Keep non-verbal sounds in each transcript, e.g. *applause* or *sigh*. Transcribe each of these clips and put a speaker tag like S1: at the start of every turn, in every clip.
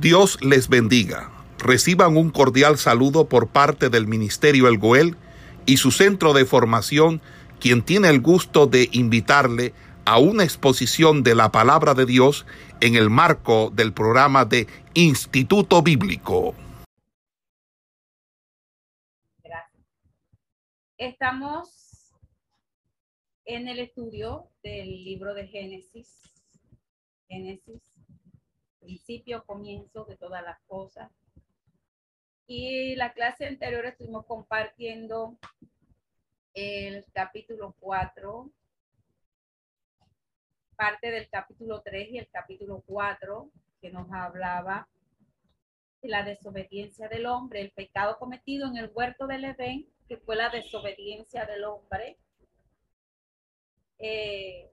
S1: Dios les bendiga. Reciban un cordial saludo por parte del Ministerio El Goel y su centro de formación, quien tiene el gusto de invitarle a una exposición de la palabra de Dios en el marco del programa de Instituto Bíblico.
S2: Gracias. Estamos en el estudio del libro de Génesis. Génesis principio, comienzo de todas las cosas. Y la clase anterior estuvimos compartiendo el capítulo 4, parte del capítulo 3 y el capítulo 4, que nos hablaba de la desobediencia del hombre, el pecado cometido en el huerto del Edén, que fue la desobediencia del hombre. Eh,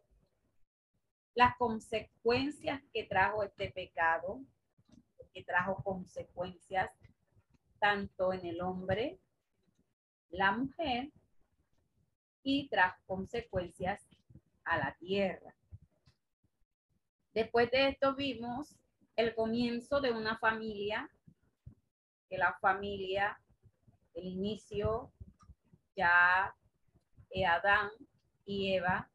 S2: las consecuencias que trajo este pecado, que trajo consecuencias tanto en el hombre, la mujer, y trajo consecuencias a la tierra. Después de esto vimos el comienzo de una familia, que la familia, el inicio, ya Adán y Eva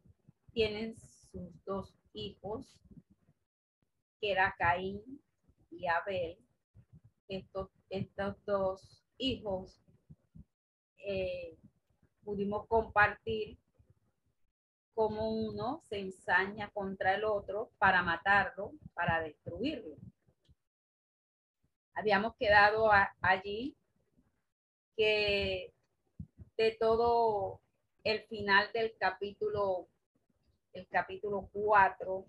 S2: tienen sus dos hijos, que era Caín y Abel. Estos, estos dos hijos eh, pudimos compartir cómo uno se ensaña contra el otro para matarlo, para destruirlo. Habíamos quedado allí que de todo el final del capítulo el capítulo 4,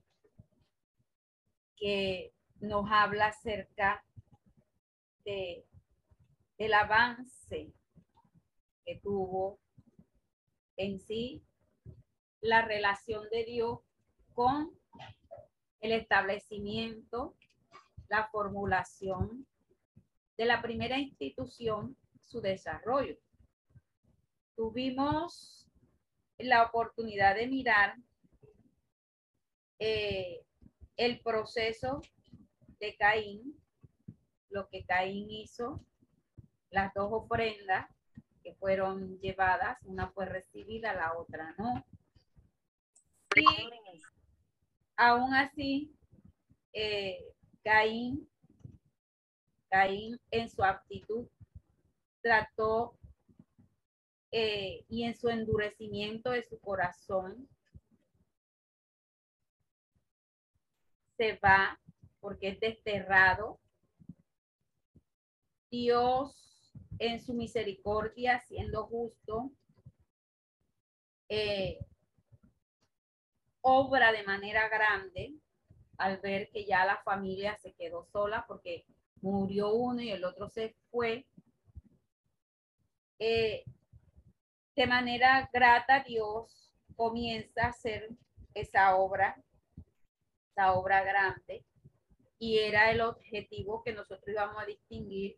S2: que nos habla acerca de, del avance que tuvo en sí la relación de Dios con el establecimiento, la formulación de la primera institución, su desarrollo. Tuvimos la oportunidad de mirar eh, el proceso de Caín, lo que Caín hizo, las dos ofrendas que fueron llevadas, una fue recibida, la otra no. Y aún así, eh, Caín, Caín en su actitud trató eh, y en su endurecimiento de su corazón se va porque es desterrado. Dios en su misericordia, siendo justo, eh, obra de manera grande al ver que ya la familia se quedó sola porque murió uno y el otro se fue. Eh, de manera grata Dios comienza a hacer esa obra obra grande y era el objetivo que nosotros íbamos a distinguir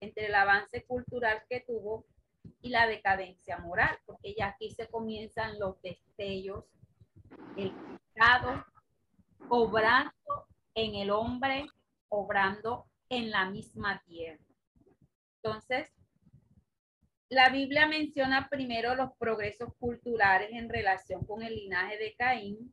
S2: entre el avance cultural que tuvo y la decadencia moral, porque ya aquí se comienzan los destellos, el pecado, obrando en el hombre, obrando en la misma tierra. Entonces, la Biblia menciona primero los progresos culturales en relación con el linaje de Caín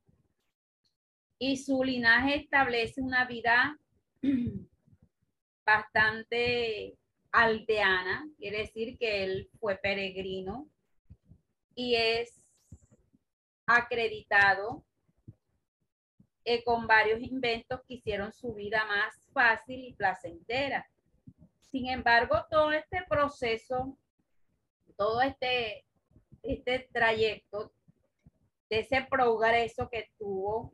S2: y su linaje establece una vida *clears throat* bastante aldeana, quiere decir que él fue peregrino y es acreditado eh, con varios inventos que hicieron su vida más fácil y placentera. Sin embargo, todo este proceso, todo este, este trayecto de ese progreso que tuvo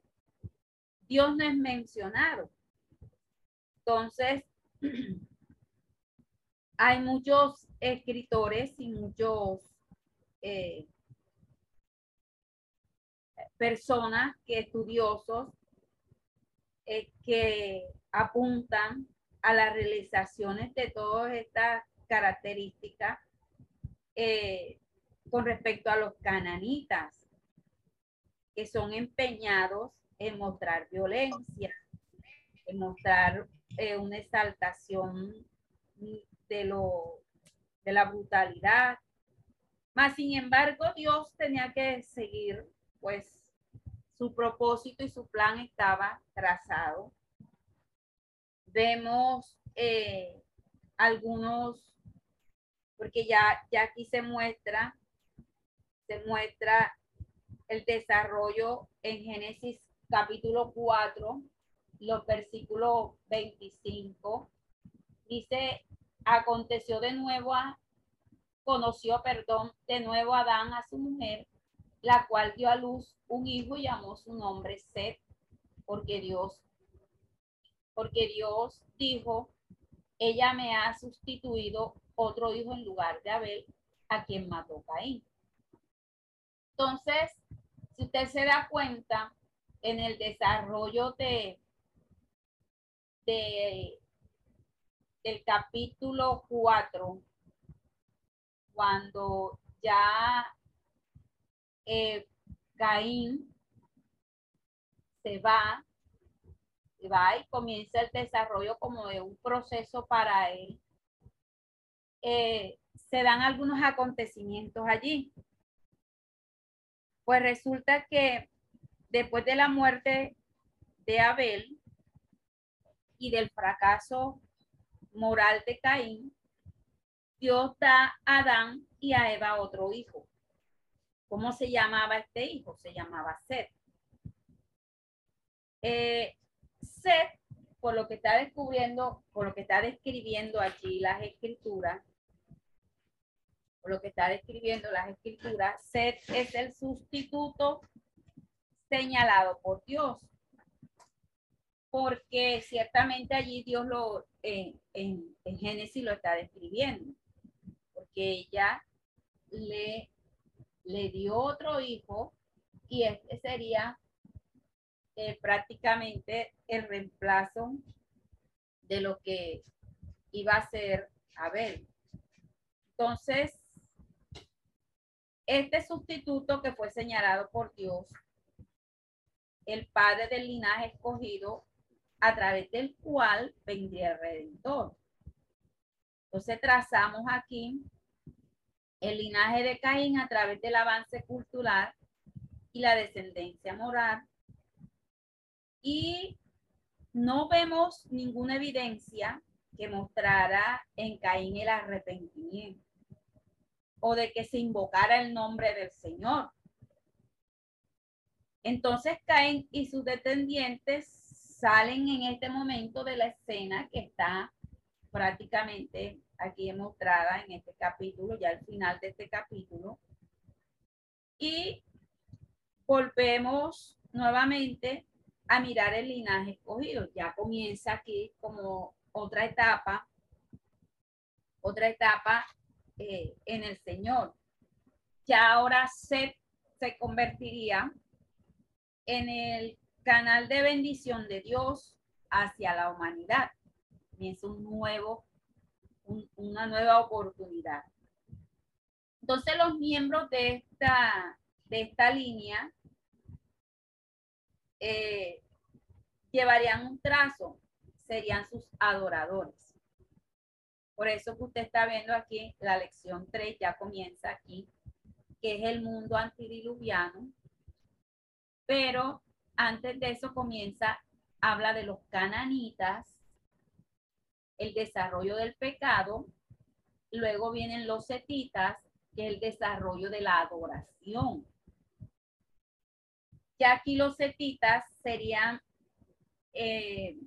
S2: Dios no es mencionado. Entonces, *clears throat* hay muchos escritores y muchos eh, personas que estudiosos eh, que apuntan a las realizaciones de todas estas características eh, con respecto a los cananitas, que son empeñados en mostrar violencia, en mostrar eh, una exaltación de, lo, de la brutalidad. Mas, sin embargo, Dios tenía que seguir, pues, su propósito y su plan estaba trazado. Vemos eh, algunos, porque ya, ya aquí se muestra, se muestra el desarrollo en Génesis capítulo 4, los versículos 25. Dice, aconteció de nuevo a, conoció, perdón, de nuevo Adán a su mujer, la cual dio a luz un hijo y llamó su nombre Seth, porque Dios, porque Dios dijo, ella me ha sustituido otro hijo en lugar de Abel, a quien mató Caín. Entonces, si usted se da cuenta, en el desarrollo de, de del capítulo 4, cuando ya eh, se va, se va y comienza el desarrollo como de un proceso para él, eh, se dan algunos acontecimientos allí. Pues resulta que después de la muerte de Abel y del fracaso moral de Caín, Dios da a Adán y a Eva otro hijo. ¿Cómo se llamaba este hijo? Se llamaba Seth. Eh, Seth, por lo que está descubriendo, por lo que está describiendo allí las escrituras, por lo que está describiendo las escrituras, Seth es el sustituto señalado por Dios. Porque ciertamente allí Dios lo, en, en Génesis lo está describiendo. Porque ella le, le dio otro hijo y este sería eh, prácticamente el reemplazo de lo que iba a ser Abel. Entonces, este sustituto que fue señalado por Dios el padre del linaje escogido a través del cual vendría el redentor. Entonces trazamos aquí el linaje de Caín a través del avance cultural y la descendencia moral. Y no vemos ninguna evidencia que mostrara en Caín el arrepentimiento o de que se invocara el nombre del Señor. Entonces Caín y sus descendientes salen en este momento de la escena que está prácticamente aquí mostrada en este capítulo, ya al final de este capítulo. Y volvemos nuevamente a mirar el linaje escogido. Ya comienza aquí como otra etapa, otra etapa eh, en el Señor. Ya ahora se, se convertiría en el canal de bendición de Dios hacia la humanidad. Es un nuevo, una nueva oportunidad. Entonces los miembros de esta, de esta línea eh, llevarían un trazo, serían sus adoradores. Por eso que usted está viendo aquí, la lección 3 ya comienza aquí, que es el mundo antidiluviano, pero antes de eso comienza, habla de los cananitas, el desarrollo del pecado, luego vienen los setitas, que es el desarrollo de la adoración. Ya aquí los setitas serían eh,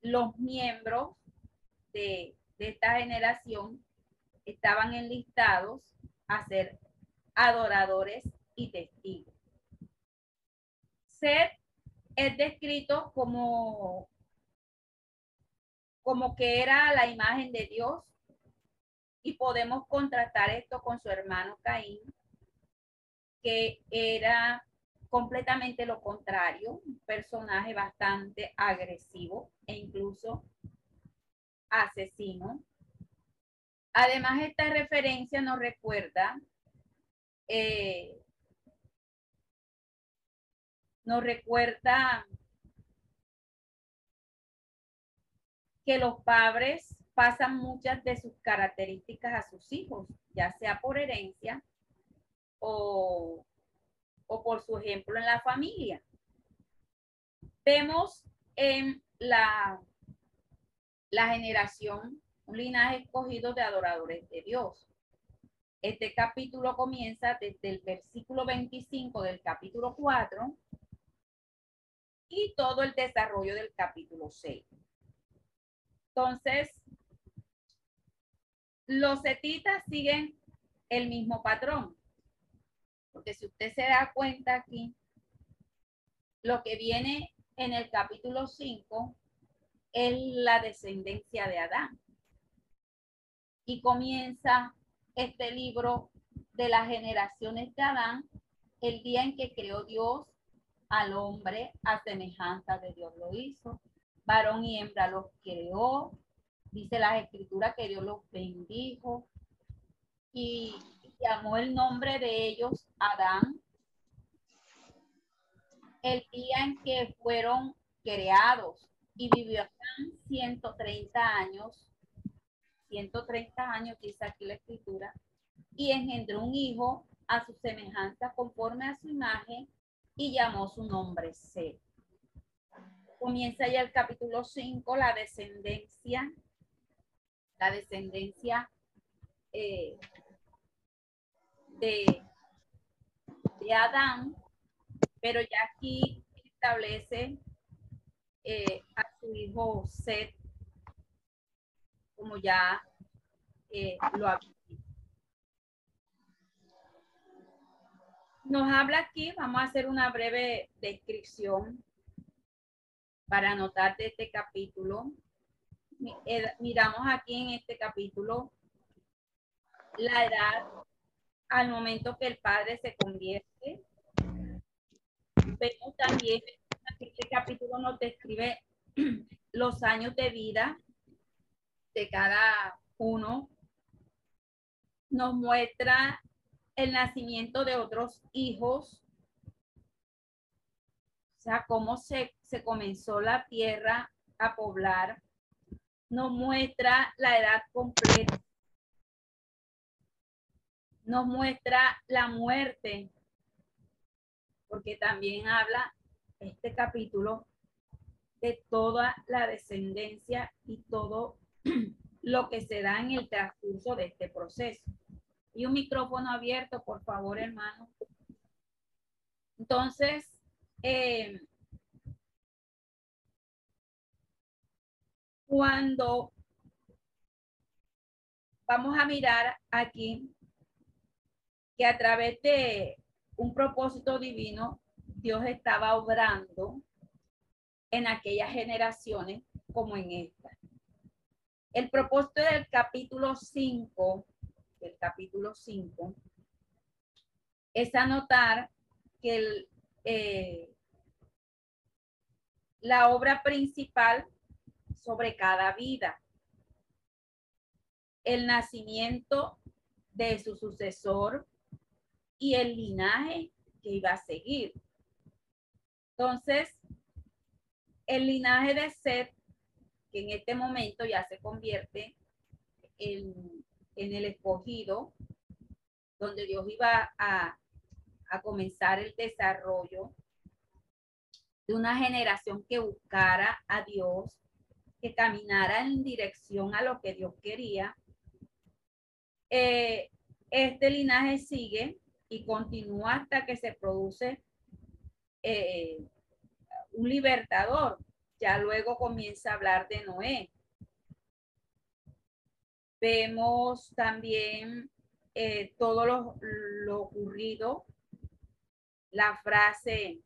S2: los miembros de, esta generación, estaban enlistados a ser adoradores y testigos. Seth es descrito como, como que era la imagen de Dios y podemos contrastar esto con su hermano Caín, que era completamente lo contrario, un personaje bastante agresivo e incluso asesino. Además, esta referencia nos recuerda eh, nos recuerda que los padres pasan muchas de sus características a sus hijos, ya sea por herencia o, o por su ejemplo en la familia. Vemos en la, la generación un linaje escogido de adoradores de Dios. Este capítulo comienza desde el versículo 25 del capítulo 4 y todo el desarrollo del capítulo 6. Entonces, los setitas siguen el mismo patrón. Porque si usted se da cuenta aquí, lo que viene en el capítulo 5 es la descendencia de Adán. Y comienza este libro de las generaciones de Adán, el día en que creó Dios al hombre a semejanza de Dios lo hizo. Varón y hembra los creó. Dice las escrituras que Dios los bendijo y llamó el nombre de ellos Adán. El día en que fueron creados y vivió Adán 130 años, 130 años dice aquí la escritura, y engendró un hijo a su semejanza conforme a su imagen y llamó su nombre Seth. Comienza ya el capítulo 5, la descendencia, la descendencia eh, de, de Adán, pero ya aquí establece eh, a su hijo Seth, como ya eh, lo había Nos habla aquí, vamos a hacer una breve descripción para anotar de este capítulo. Eh, miramos aquí en este capítulo la edad al momento que el padre se convierte. Vemos también que este capítulo nos describe *clears throat* los años de vida de cada uno. Nos muestra el nacimiento de otros hijos, o sea, cómo se, comenzó la tierra a poblar, nos muestra la edad completa, nos muestra la muerte, porque también habla este capítulo de toda la descendencia y todo *clears throat* lo que se da en el transcurso de este proceso. Y un micrófono abierto, por favor, hermano. Entonces, eh, cuando vamos a mirar aquí que a través de un propósito divino, Dios estaba obrando en aquellas generaciones como en esta. El propósito del capítulo 5 del capítulo 5, es anotar que eh, la obra principal sobre cada vida, el nacimiento de su sucesor y el linaje que iba a seguir. Entonces, el linaje de Seth, que en este momento ya se convierte en en el escogido, donde Dios iba a, comenzar el desarrollo de una generación que buscara a Dios, que caminara en dirección a lo que Dios quería. Eh, este linaje sigue y continúa hasta que se produce eh, un libertador. Ya luego comienza a hablar de Noé. Vemos también eh, todo lo, ocurrido, la frase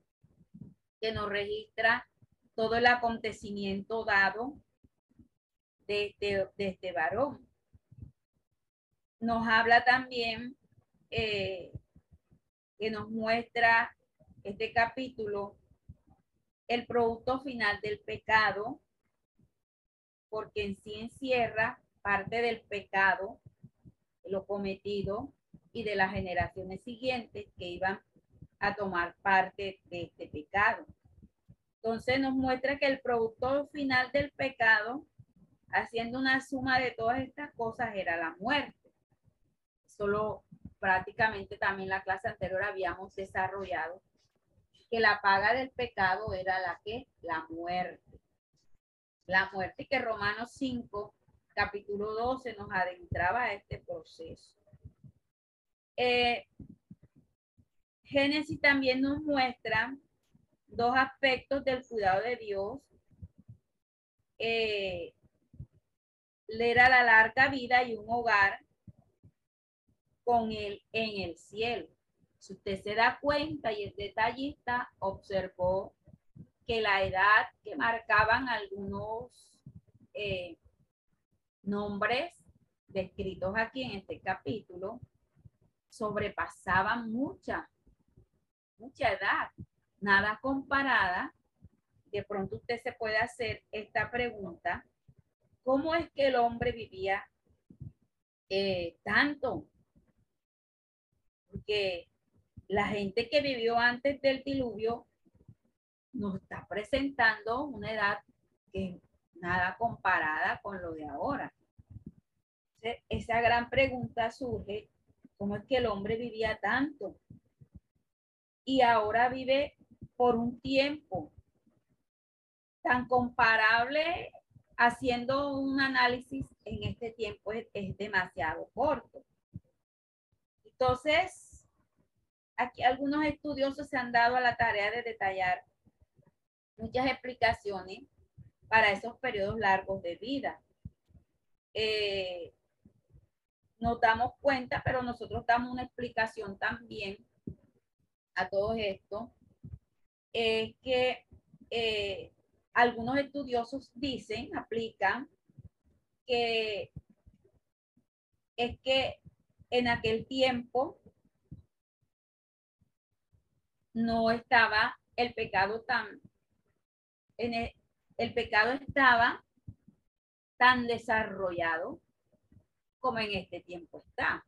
S2: que nos registra todo el acontecimiento dado de este, este varón. Nos habla también eh, que nos muestra este capítulo el producto final del pecado, porque en sí encierra parte del pecado, lo cometido y de las generaciones siguientes que iban a tomar parte de este pecado. Entonces nos muestra que el producto final del pecado haciendo una suma de todas estas cosas era la muerte. Solo prácticamente también la clase anterior habíamos desarrollado que la paga del pecado era la que la muerte. La muerte que Romanos 5, capítulo 12 nos adentraba a este proceso. Eh, Génesis también nos muestra dos aspectos del cuidado de Dios. Eh, era la larga vida y un hogar con él en el cielo. Si usted se da cuenta y es detallista, observó que la edad que marcaban algunos eh, nombres descritos aquí en este capítulo sobrepasaban mucha, mucha edad, nada comparada. De pronto usted se puede hacer esta pregunta, ¿cómo es que el hombre vivía eh, tanto? Porque la gente que vivió antes del diluvio nos está presentando una edad que nada comparada con lo de ahora. Esa gran pregunta surge, ¿cómo es que el hombre vivía tanto? Y ahora vive por un tiempo tan comparable haciendo un análisis en este tiempo es, demasiado corto. Entonces, aquí algunos estudiosos se han dado a la tarea de detallar muchas explicaciones para esos periodos largos de vida. Eh, nos damos cuenta, pero nosotros damos una explicación también a todo esto, es que eh, algunos estudiosos dicen, aplican, que es que en aquel tiempo no estaba el pecado tan, en el, pecado estaba tan desarrollado como en este tiempo está.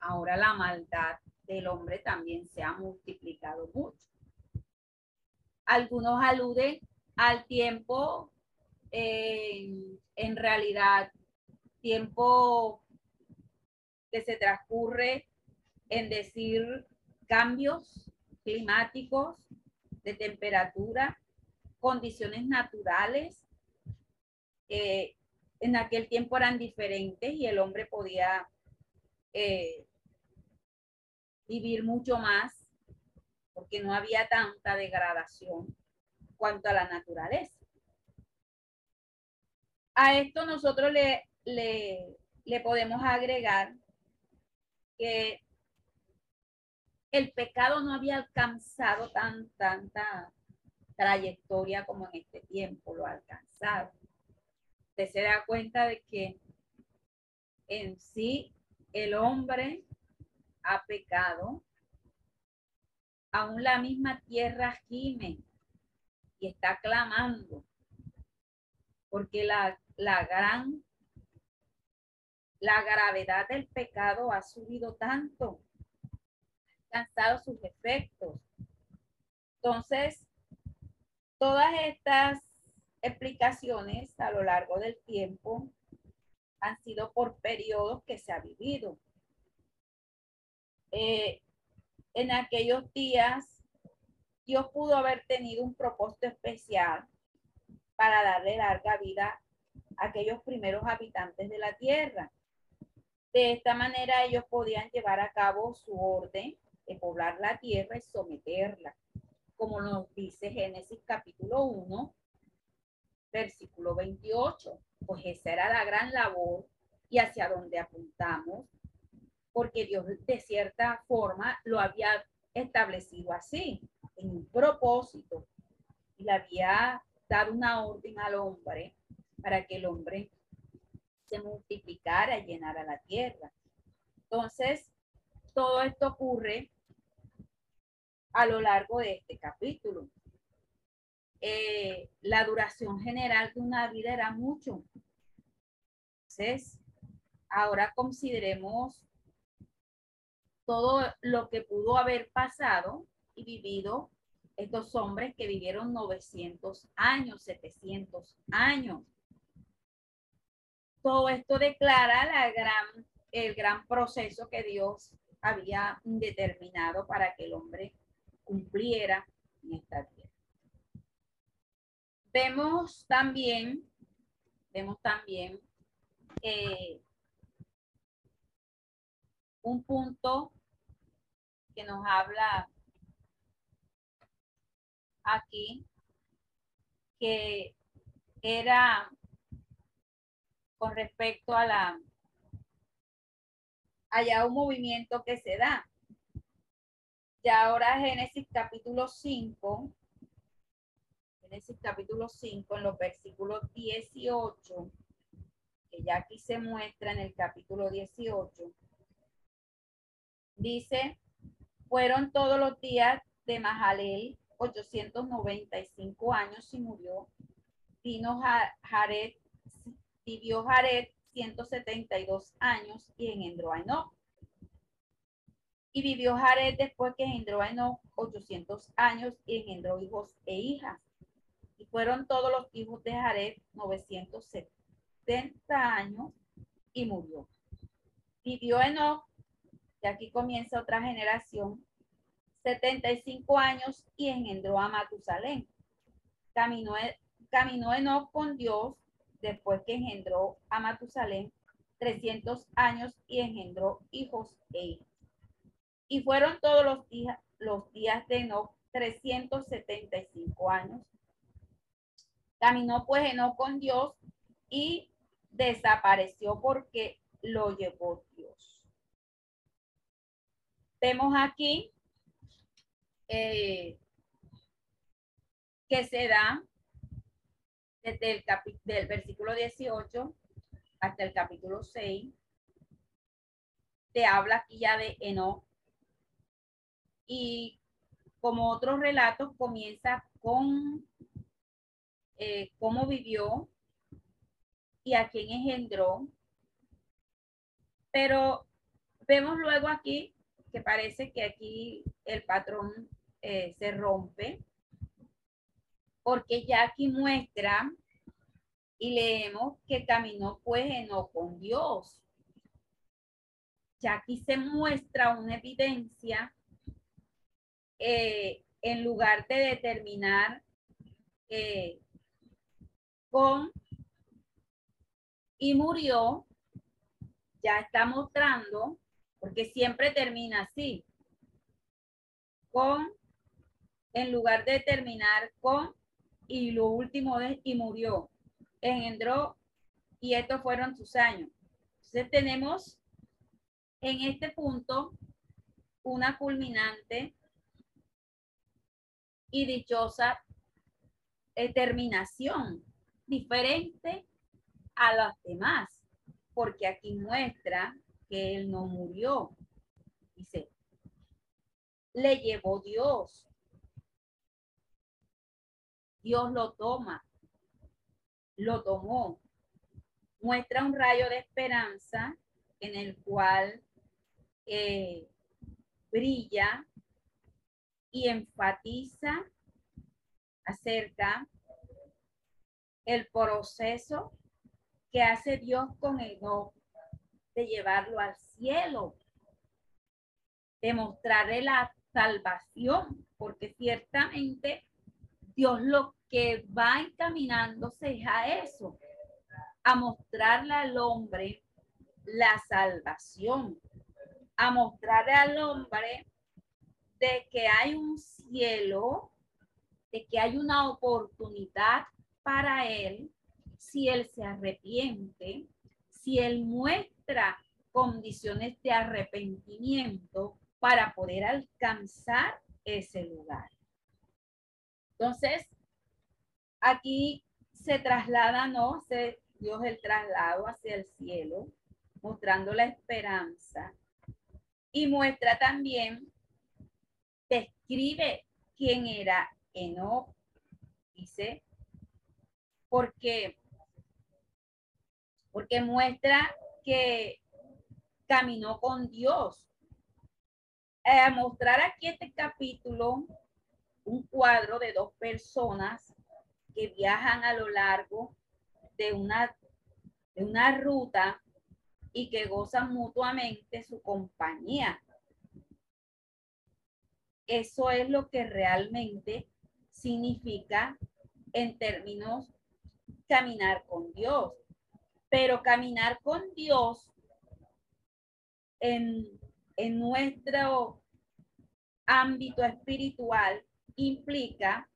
S2: Ahora la maldad del hombre también se ha multiplicado mucho. Algunos aluden al tiempo, en realidad, tiempo que se transcurre en decir cambios climáticos, de temperatura, condiciones naturales. En aquel tiempo eran diferentes y el hombre podía eh, vivir mucho más porque no había tanta degradación cuanto a la naturaleza. A esto nosotros le, le, podemos agregar que el pecado no había alcanzado tan, tanta trayectoria como en este tiempo lo ha alcanzado. Usted se da cuenta de que en sí el hombre ha pecado, aún la misma tierra gime y está clamando, porque la, la gran, la gravedad del pecado ha subido tanto alcanzado sus efectos. Entonces, todas estas explicaciones a lo largo del tiempo han sido por periodos que se ha vivido. Eh, en aquellos días, Dios pudo haber tenido un propósito especial para darle larga vida a aquellos primeros habitantes de la tierra. De esta manera ellos podían llevar a cabo su orden de poblar la tierra y someterla, como nos dice Génesis capítulo 1, versículo 28. Pues esa era la gran labor y hacia donde apuntamos, porque Dios de cierta forma lo había establecido así, en un propósito, y le había dado una orden al hombre para que el hombre se multiplicara y llenara la tierra. Entonces, todo esto ocurre a lo largo de este capítulo. Eh, la duración general de una vida era mucho. Entonces, ahora consideremos todo lo que pudo haber pasado y vivido estos hombres que vivieron 900 años, 700 años. todo esto declara la gran, el gran proceso que Dios había determinado para que el hombre cumpliera en esta. Vemos también, vemos también eh, un punto que nos habla aquí, que era con respecto a la, allá un movimiento que se da. Ya ahora Génesis capítulo 5, Génesis capítulo 5, en los versículos 18, que ya aquí se muestra en el capítulo 18, dice, fueron todos los días de Mahalel 895 años y murió. Vino Jared vivió Jared 172 años y engendró a Enoch. Y vivió Jared después que engendró a Enoch 800 años y engendró hijos e hijas. Y fueron todos los hijos de Jared 970 años y murió. Vivió Enoch, y aquí comienza otra generación, 75 años y engendró a Matusalén. Caminó, caminó Enoch con Dios después que engendró a Matusalén 300 años y engendró hijos e hijas. Y fueron todos los días, los días de Enoch 375 años. Caminó pues Enoch con Dios y desapareció porque lo llevó Dios. Vemos aquí eh, que se da desde el del versículo 18 hasta el capítulo 6, te habla aquí ya de Enoch. Y como otros relatos, comienza con eh, cómo vivió y a quién engendró. Pero vemos luego aquí que parece que aquí el patrón eh, se rompe porque ya aquí muestra y leemos que caminó pues no con Dios. Ya aquí se muestra una evidencia eh, en lugar de determinar eh, con y murió, ya está mostrando, porque siempre termina así, con, en lugar de terminar con y lo último es y murió. Engendró y estos fueron sus años. Entonces tenemos en este punto una culminante y dichosa terminación diferente a las demás, porque aquí muestra que él no murió. Dice, le llevó Dios. Dios lo toma, lo tomó. Muestra un rayo de esperanza en el cual eh, brilla y enfatiza acerca el proceso que hace Dios con no de llevarlo al cielo, de mostrarle la salvación, porque ciertamente Dios lo que va encaminándose a eso, a mostrarle al hombre la salvación, a mostrarle al hombre de que hay un cielo, de que hay una oportunidad para él si él se arrepiente, si él muestra condiciones de arrepentimiento para poder alcanzar ese lugar. Entonces, aquí se traslada, ¿no? Se, Dios el traslado hacia el cielo, mostrando la esperanza. Y muestra también, describe quién era Enoch. Dice, porque, porque muestra que caminó con Dios. A mostrar aquí este capítulo, un cuadro de dos personas que viajan a lo largo de una, de una ruta y que gozan mutuamente su compañía. Eso es lo que realmente significa en términos caminar con Dios. Pero caminar con Dios en, en nuestro ámbito espiritual implica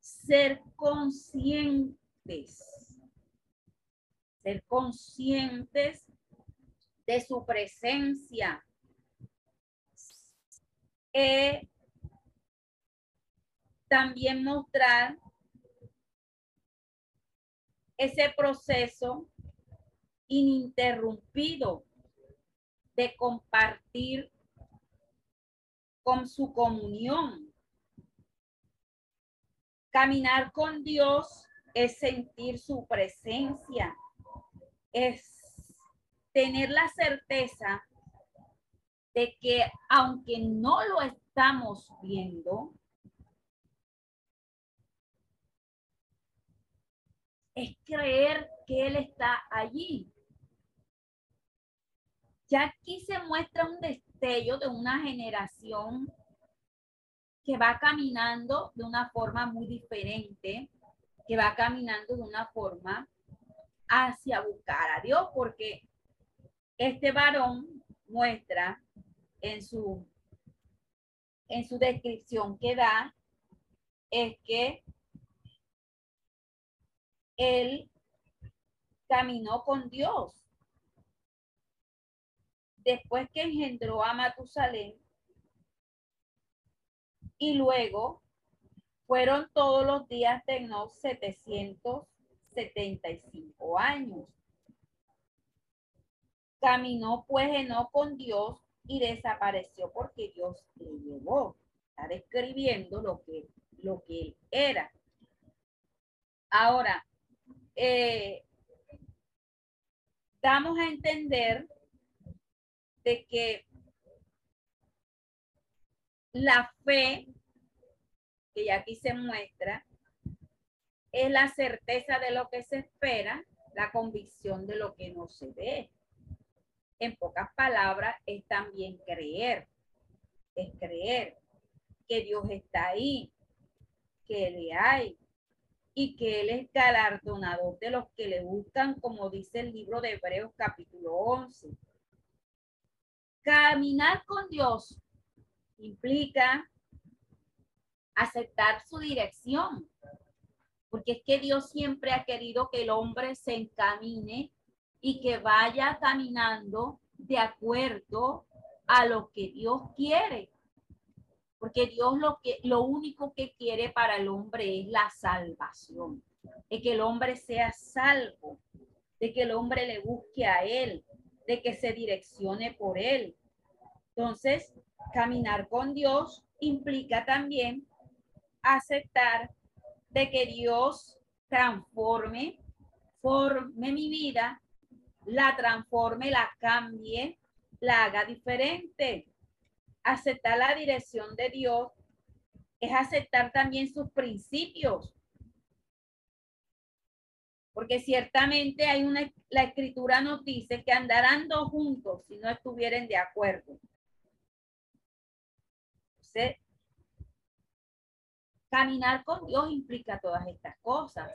S2: ser conscientes, ser conscientes de su presencia. Eh, también mostrar ese proceso ininterrumpido de compartir con su comunión. Caminar con Dios es sentir su presencia, es tener la certeza de que aunque no lo estamos viendo, es creer que Él está allí. Ya aquí se muestra un destello de una generación que va caminando de una forma muy diferente, que va caminando de una forma hacia buscar a Dios, porque este varón muestra en su, en su descripción que da, es que él caminó con Dios. Después que engendró a Matusalén, y luego fueron todos los días de Enoch 775 años. Caminó pues Enoch con Dios y desapareció porque Dios le llevó. Está describiendo lo que, lo que era. Ahora, eh, damos a entender de que la fe, que ya aquí se muestra, es la certeza de lo que se espera, la convicción de lo que no se ve. En pocas palabras, es también creer, es creer que Dios está ahí, que le hay, y que Él es galardonador de los que le buscan, como dice el libro de Hebreos capítulo 11. Caminar con Dios implica aceptar su dirección, porque es que Dios siempre ha querido que el hombre se encamine y que vaya caminando de acuerdo a lo que Dios quiere porque Dios lo que lo único que quiere para el hombre es la salvación, de que el hombre sea salvo, de que el hombre le busque a él, de que se direccione por él. Entonces, caminar con Dios implica también aceptar de que Dios transforme, forme mi vida, la transforme, la cambie, la haga diferente aceptar la dirección de Dios es aceptar también sus principios. Porque ciertamente hay una, la escritura nos dice que andarán dos juntos si no estuvieran de acuerdo. Entonces, caminar con Dios implica todas estas cosas.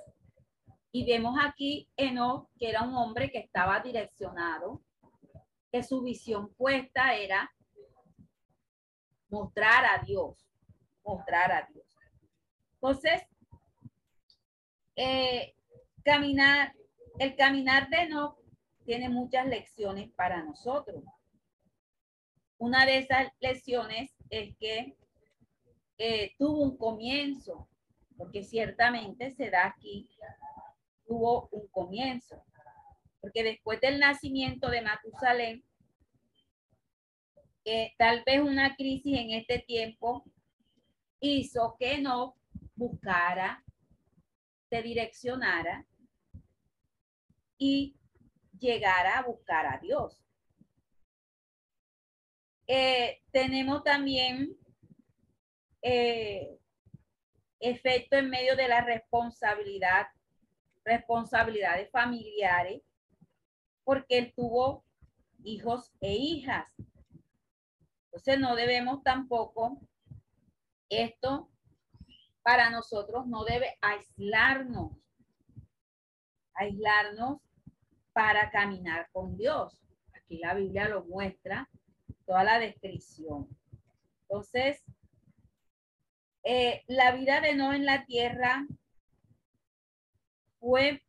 S2: Y vemos aquí Enoch, que era un hombre que estaba direccionado, que su visión puesta era mostrar a Dios, mostrar a Dios. Entonces, eh, caminar, el caminar de no tiene muchas lecciones para nosotros. Una de esas lecciones es que eh, tuvo un comienzo, porque ciertamente se da aquí, tuvo un comienzo, porque después del nacimiento de Matusalén, tal vez una crisis en este tiempo hizo que no buscara, se direccionara y llegara a buscar a Dios. Eh, tenemos también eh, efecto en medio de la responsabilidad, responsabilidades familiares, porque él tuvo hijos e hijas. Entonces no debemos tampoco, esto para nosotros no debe aislarnos, aislarnos para caminar con Dios. Aquí la Biblia lo muestra, toda la descripción. Entonces, eh, la vida de no en la tierra fue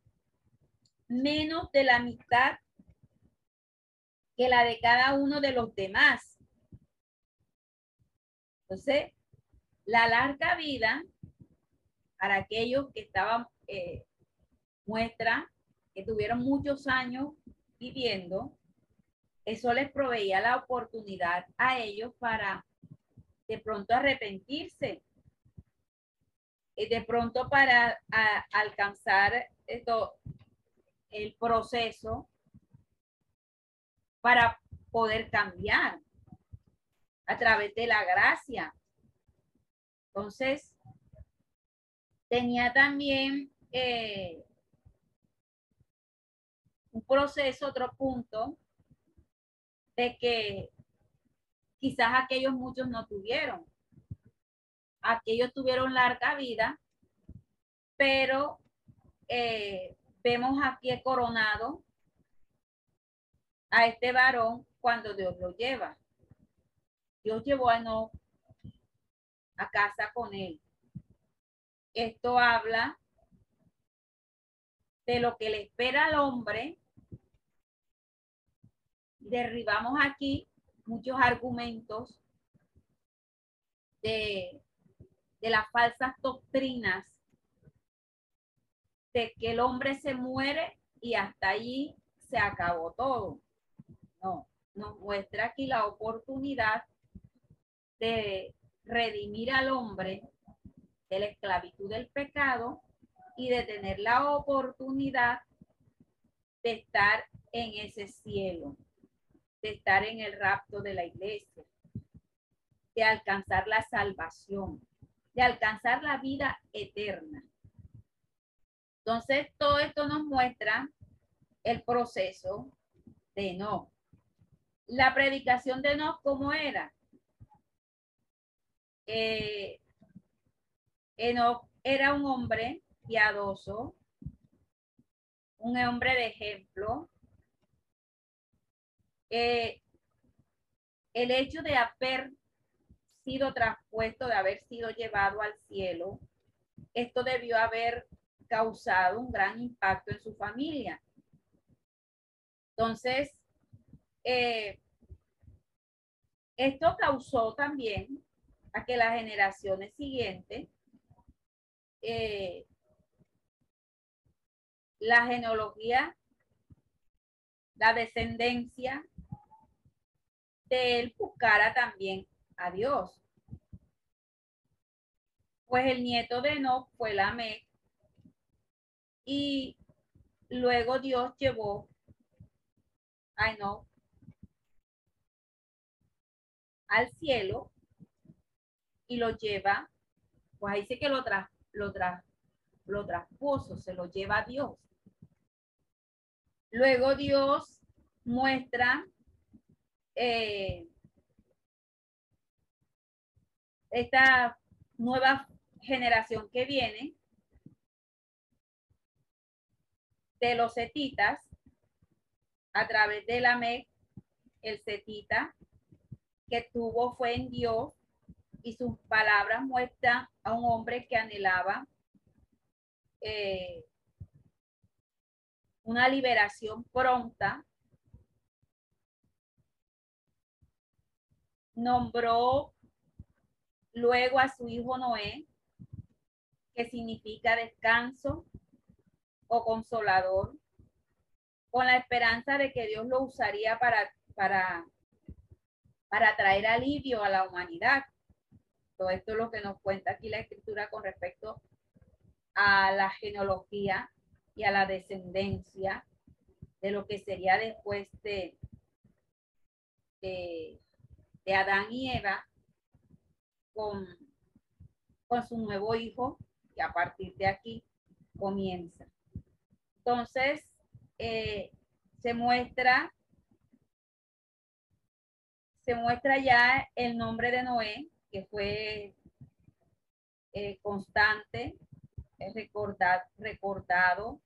S2: menos de la mitad que la de cada uno de los demás. Entonces, la larga vida para aquellos que estaban, eh, muestra que tuvieron muchos años viviendo, eso les proveía la oportunidad a ellos para de pronto arrepentirse, de pronto para alcanzar esto, el proceso para poder cambiar a través de la gracia. Entonces, tenía también eh, un proceso, otro punto, de que quizás aquellos muchos no tuvieron. Aquellos tuvieron larga vida, pero eh, vemos aquí coronado a este varón cuando Dios lo lleva. Dios llevó a no a casa con él. Esto habla de lo que le espera al hombre. Derribamos aquí muchos argumentos de, de las falsas doctrinas de que el hombre se muere y hasta allí se acabó todo. No, nos muestra aquí la oportunidad de redimir al hombre de la esclavitud del pecado y de tener la oportunidad de estar en ese cielo, de estar en el rapto de la iglesia, de alcanzar la salvación, de alcanzar la vida eterna. Entonces, todo esto nos muestra el proceso de no. La predicación de no, ¿cómo era? Eh, Enoch era un hombre piadoso, un hombre de ejemplo. Eh, el hecho de haber sido traspuesto, de haber sido llevado al cielo, esto debió haber causado un gran impacto en su familia. Entonces, eh, esto causó también a que las generaciones siguientes eh, la genealogía, la descendencia de él buscara también a Dios. Pues el nieto de Enoch fue Lamec y luego Dios llevó a Enoch al cielo y lo lleva, pues ahí sí que lo, tra lo, tra lo traspuso, se lo lleva a Dios. Luego Dios muestra eh, esta nueva generación que viene de los setitas a través de la MEC, el setita que tuvo fue en Dios y sus palabras muestran a un hombre que anhelaba eh, una liberación pronta, nombró luego a su hijo Noé, que significa descanso o consolador, con la esperanza de que Dios lo usaría para, para, para traer alivio a la humanidad. Todo esto es lo que nos cuenta aquí la escritura con respecto a la genealogía y a la descendencia de lo que sería después de, de, Adán y Eva con, con su nuevo hijo, que a partir de aquí comienza. Entonces, eh, se muestra se muestra ya el nombre de Noé, que fue eh, constante, recordado, recordado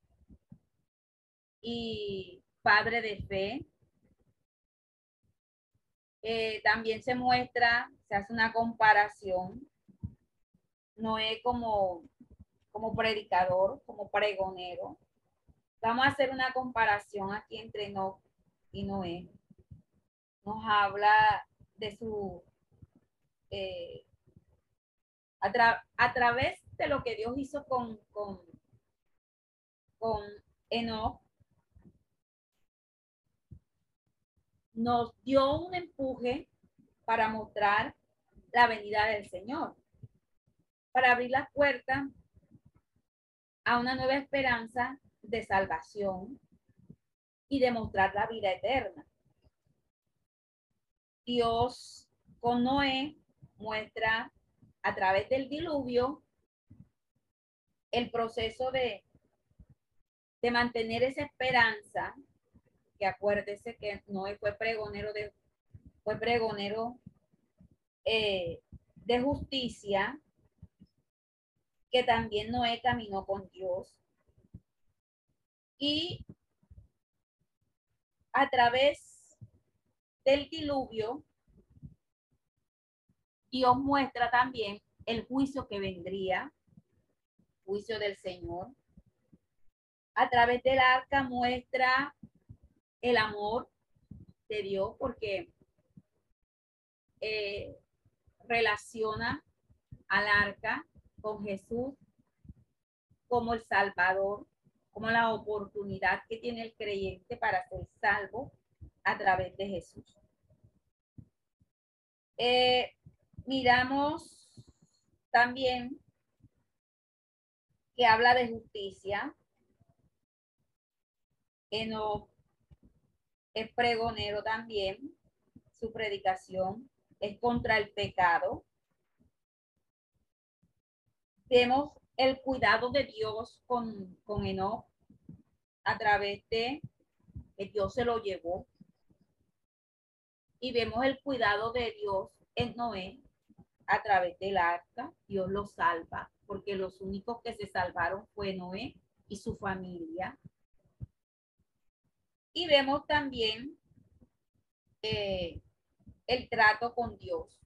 S2: y padre de fe. Eh, también se muestra, se hace una comparación, Noé como, como predicador, como pregonero. Vamos a hacer una comparación aquí entre Enoch y Noé. Nos habla de su, eh, a, través de lo que Dios hizo con, con, con Enoch, nos dio un empuje para mostrar la venida del Señor, para abrir las puertas a una nueva esperanza de salvación y demostrar la vida eterna. Dios con Noé muestra a través del diluvio el proceso de, de mantener esa esperanza que acuérdese que Noé fue pregonero de, fue pregonero eh, de justicia, que también Noé caminó con Dios. Y a través del diluvio, Dios muestra también el juicio que vendría, juicio del Señor. A través del arca muestra el amor de Dios porque eh, relaciona al arca con Jesús como el Salvador, como la oportunidad que tiene el creyente para ser salvo a través de Jesús. Eh, miramos también que habla de justicia. En es pregonero también. Su predicación es contra el pecado. Vemos el cuidado de Dios con, con Enoch a través de que Dios se lo llevó. Y vemos el cuidado de Dios en Noé a través del arca. Dios lo salva, porque los únicos que se salvaron fue Noé y su familia. Y vemos también eh, el trato con Dios,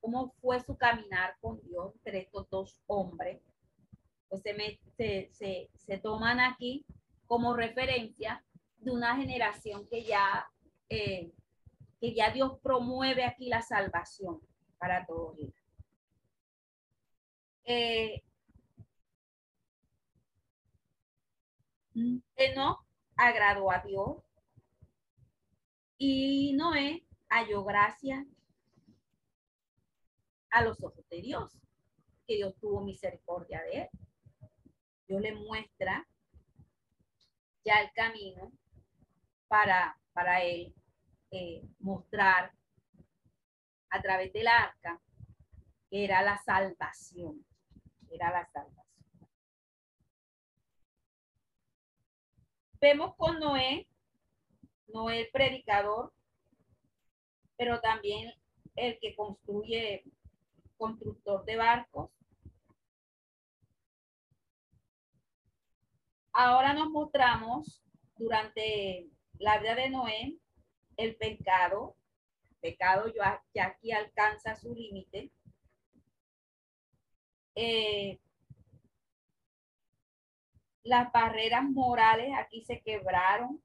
S2: cómo fue su caminar con Dios entre estos dos hombres. Pues se, se, toman aquí como referencia de una generación que ya, eh, que ya Dios promueve aquí la salvación para todos. Eh, no agradó a Dios y Noé halló gracia a los ojos de Dios, que Dios tuvo misericordia de él. Dios le muestra ya el camino para, para él eh, mostrar a través del arca era la salvación, era la salvación. Vemos con Noé, Noé el predicador, pero también el que construye, constructor de barcos. Ahora nos mostramos durante la vida de Noé el pecado. Pecado ya aquí alcanza su límite. Eh, las barreras morales aquí se quebraron,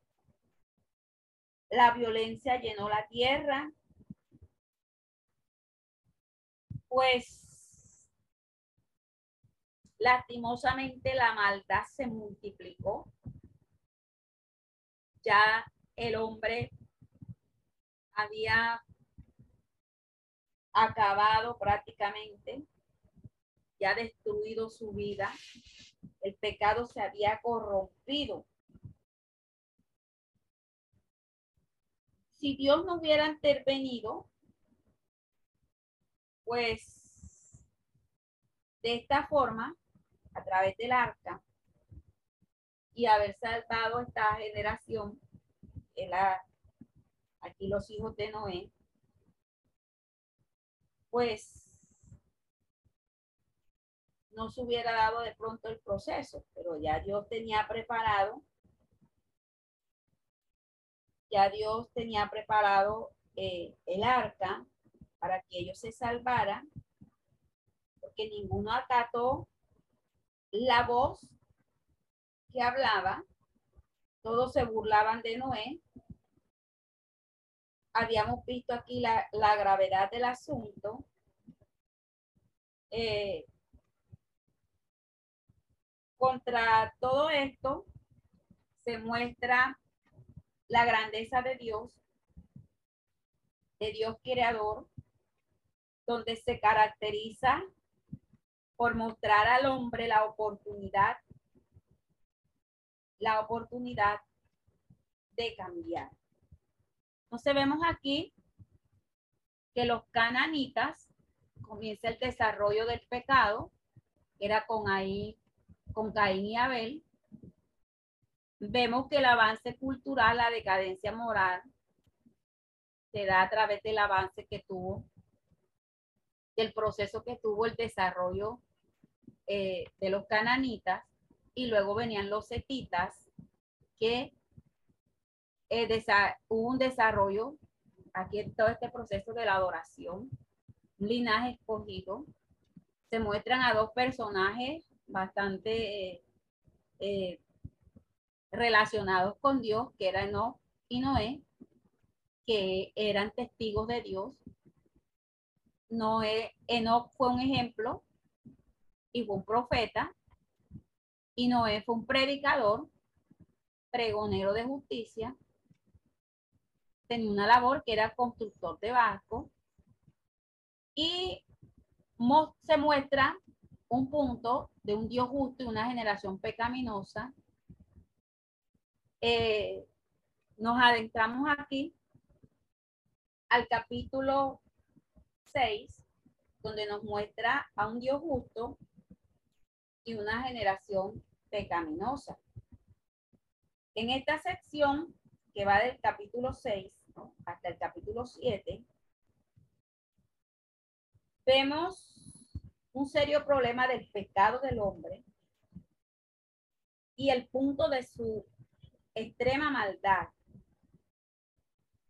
S2: la violencia llenó la tierra, pues lastimosamente la maldad se multiplicó. Ya el hombre había acabado prácticamente, ya destruido su vida el pecado se había corrompido. Si Dios no hubiera intervenido, pues de esta forma, a través del arca, y haber salvado esta generación, era aquí los hijos de Noé, pues no se hubiera dado de pronto el proceso, pero ya Dios tenía preparado, ya Dios tenía preparado eh, el arca para que ellos se salvaran, porque ninguno acató la voz que hablaba, todos se burlaban de Noé. Habíamos visto aquí la, gravedad del asunto. Eh, contra todo esto se muestra la grandeza de Dios, de Dios creador, donde se caracteriza por mostrar al hombre la oportunidad, la oportunidad de cambiar. Entonces vemos aquí que los cananitas comienza el desarrollo del pecado, era con ahí, con Caín y Abel. Vemos que el avance cultural, la decadencia moral, se da a través del avance que tuvo, del proceso que tuvo el desarrollo eh, de los cananitas y luego venían los setitas que hubo un desarrollo aquí en todo este proceso de la adoración, un linaje escogido. Se muestran a dos personajes bastante eh, relacionados con Dios, que eran Enoch y Noé, que eran testigos de Dios. Noé, Enoch fue un ejemplo y fue un profeta. Y Noé fue un predicador, pregonero de justicia. Tenía una labor que era constructor de barcos. Y se muestra un punto de un Dios justo y una generación pecaminosa. Eh, nos adentramos aquí al capítulo 6, donde nos muestra a un Dios justo y una generación pecaminosa. En esta sección, que va del capítulo 6 hasta el capítulo 7, vemos un serio problema del pecado del hombre y el punto de su extrema maldad.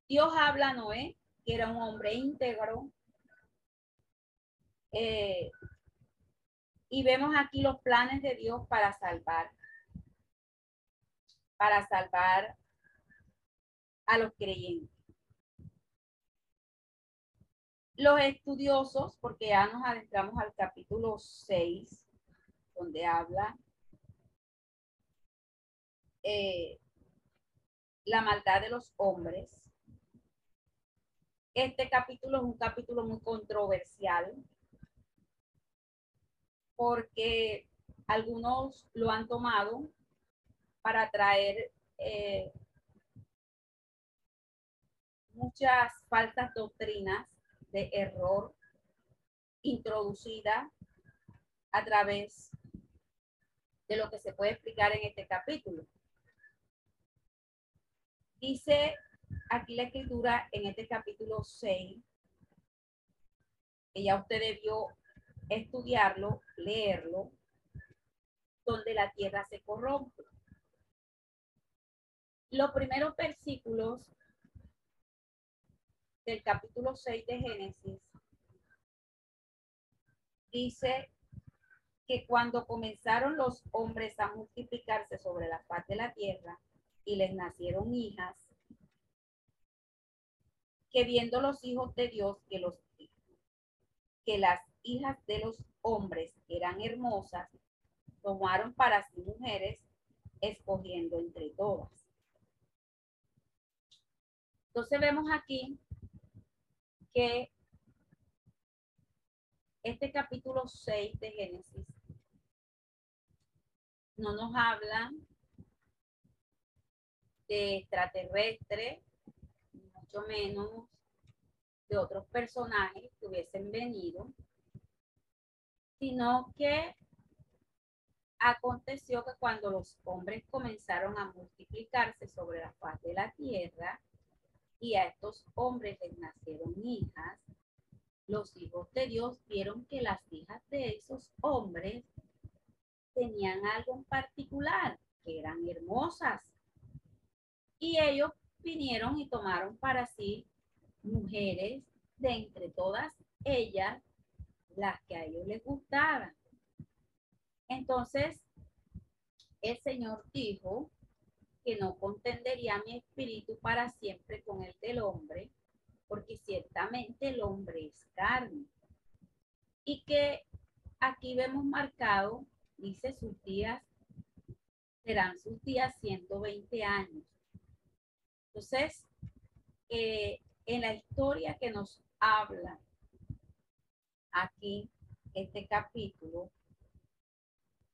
S2: Dios habla a Noé, que era un hombre íntegro, eh, y vemos aquí los planes de Dios para salvar, para salvar a los creyentes. Los estudiosos, porque ya nos adentramos al capítulo 6, donde habla eh, la maldad de los hombres. Este capítulo es un capítulo muy controversial porque algunos lo han tomado para traer eh, muchas falsas doctrinas de error introducida a través de lo que se puede explicar en este capítulo. Dice aquí la escritura en este capítulo 6, que ya usted debió estudiarlo, leerlo, donde la tierra se corrompe. Los primeros versículos del capítulo 6 de Génesis dice que cuando comenzaron los hombres a multiplicarse sobre la faz de la tierra y les nacieron hijas, que viendo los hijos de Dios que los que las hijas de los hombres eran hermosas, tomaron para sí mujeres, escogiendo entre todas. Entonces vemos aquí que este capítulo 6 de Génesis no nos habla de extraterrestre, mucho menos de otros personajes que hubiesen venido, sino que aconteció que cuando los hombres comenzaron a multiplicarse sobre la faz de la tierra y a estos hombres les nacieron hijas, los hijos de Dios vieron que las hijas de esos hombres tenían algo en particular, que eran hermosas. Y ellos vinieron y tomaron para sí mujeres de entre todas ellas, las que a ellos les gustaban. Entonces, el Señor dijo que no contendería mi espíritu para siempre con el del hombre, porque ciertamente el hombre es carne. Y que aquí vemos marcado, dice sus días, serán sus días 120 años. Entonces, eh, en la historia que nos habla aquí, este capítulo,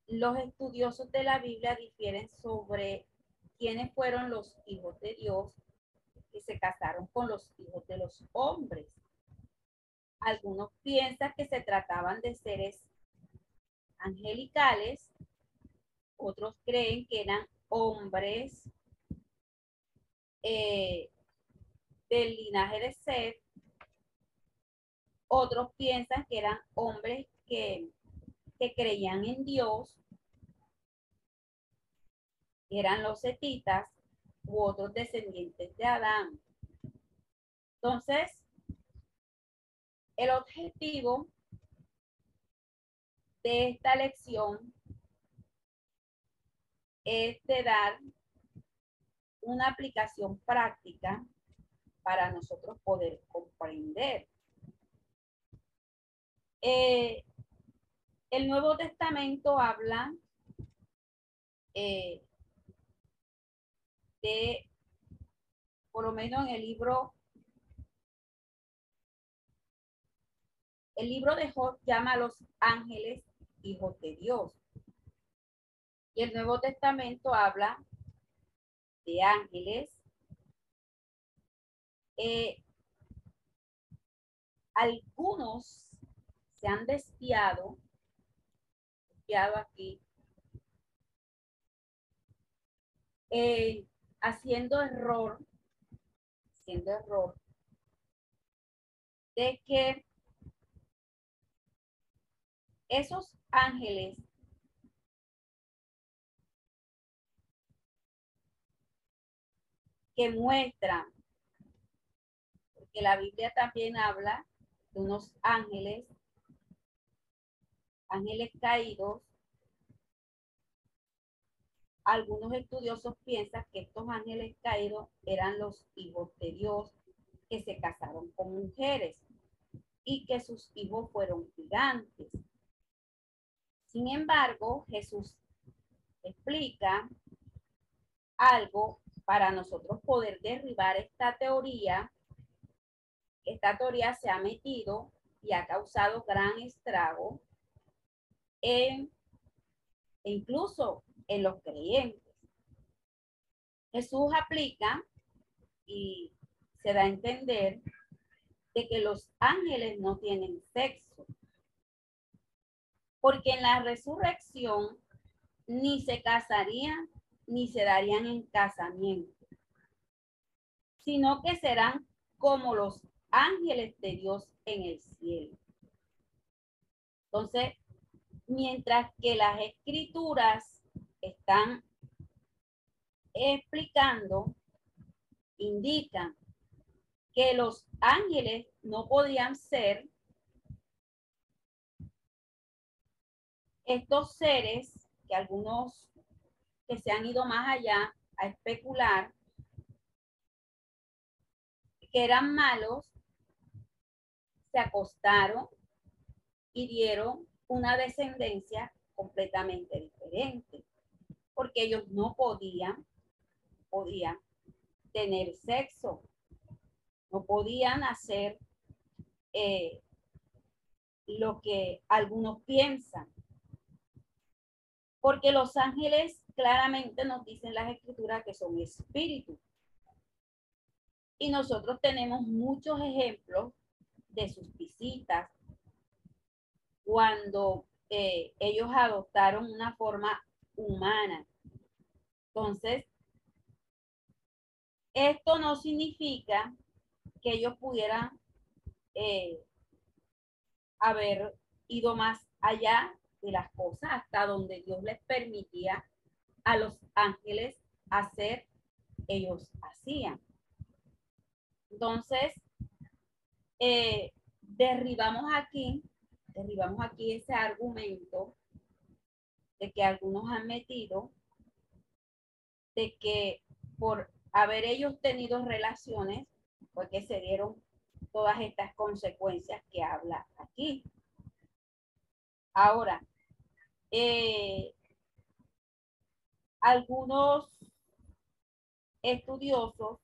S2: los estudiosos de la Biblia difieren sobre quiénes fueron los hijos de Dios que se casaron con los hijos de los hombres. Algunos piensan que se trataban de seres angelicales, otros creen que eran hombres eh, del linaje de Seth, otros piensan que eran hombres que, que creían en Dios, eran los setitas u otros descendientes de Adán. Entonces, el objetivo de esta lección es de dar una aplicación práctica para nosotros poder comprender. Eh, el Nuevo Testamento habla eh, por lo menos en el libro, el libro de Job llama a los ángeles hijos de Dios. Y el Nuevo Testamento habla de ángeles. Eh, algunos se han desviado, desviado aquí, eh, haciendo error, haciendo error, de que esos ángeles que muestran, porque la Biblia también habla de unos ángeles, ángeles caídos, algunos estudiosos piensan que estos ángeles caídos eran los hijos de Dios que se casaron con mujeres y que sus hijos fueron gigantes. Sin embargo, Jesús explica algo para nosotros poder derribar esta teoría. Esta teoría se ha metido y ha causado gran estrago en, e incluso en los creyentes. Jesús aplica y se da a entender de que los ángeles no tienen sexo, porque en la resurrección ni se casarían ni se darían en casamiento, sino que serán como los ángeles de Dios en el cielo. Entonces, mientras que las escrituras están explicando, indican que los ángeles no podían ser estos seres que algunos que se han ido más allá a especular, que eran malos, se acostaron y dieron una descendencia completamente diferente porque ellos no podían, podían tener sexo, no podían hacer eh, lo que algunos piensan. Porque los ángeles claramente nos dicen las escrituras que son espíritus. Y nosotros tenemos muchos ejemplos de sus visitas cuando eh, ellos adoptaron una forma humana. Entonces, esto no significa que ellos pudieran eh, haber ido más allá de las cosas hasta donde Dios les permitía a los ángeles hacer, ellos hacían. Entonces, eh, derribamos aquí, derribamos aquí ese argumento de que algunos han metido de que por haber ellos tenido relaciones, fue que se dieron todas estas consecuencias que habla aquí. Ahora, eh, algunos estudiosos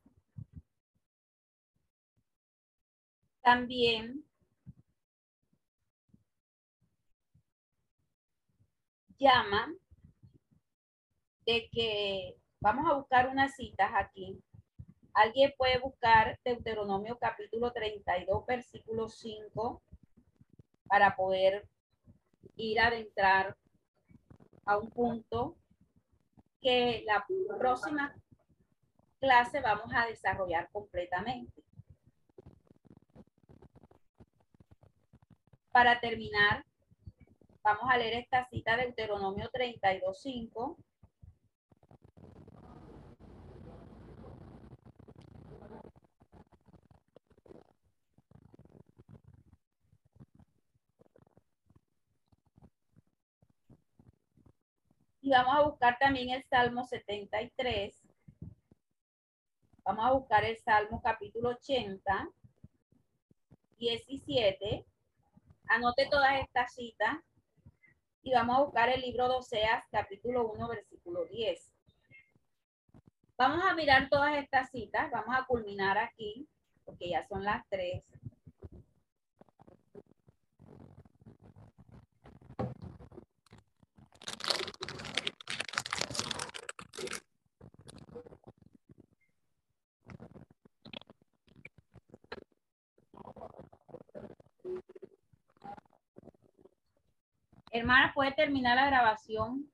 S2: también llaman de que vamos a buscar unas citas aquí. Alguien puede buscar Deuteronomio capítulo 32, versículo 5, para poder ir a adentrar a un punto que la próxima clase vamos a desarrollar completamente. Para terminar, vamos a leer esta cita del Deuteronomio 32.5. Y vamos a buscar también el Salmo 73. Vamos a buscar el Salmo capítulo 80, 17 Anote todas estas citas y vamos a buscar el libro de Oseas, capítulo 1, versículo 10. Vamos a mirar todas estas citas, vamos a culminar aquí, porque ya son las 3. Hermana, ¿puede terminar la grabación?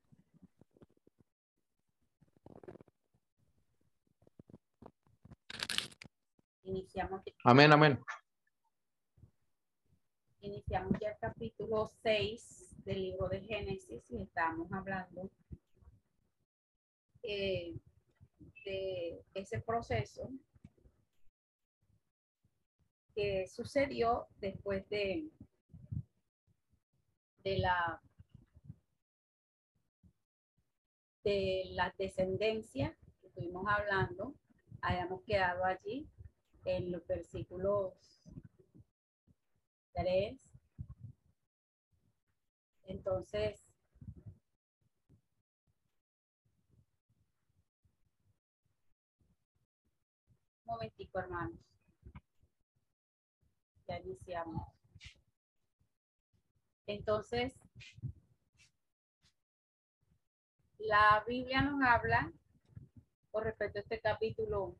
S2: Iniciamos.
S3: Amén, amén.
S2: Iniciamos ya el capítulo 6 del libro de Génesis y estamos hablando eh, de ese proceso que sucedió después de de la de la descendencia que estuvimos hablando, hayamos quedado allí en los versículos 3. Entonces, un momentico, hermanos. Ya iniciamos. Entonces, la Biblia nos habla con respecto a este capítulo.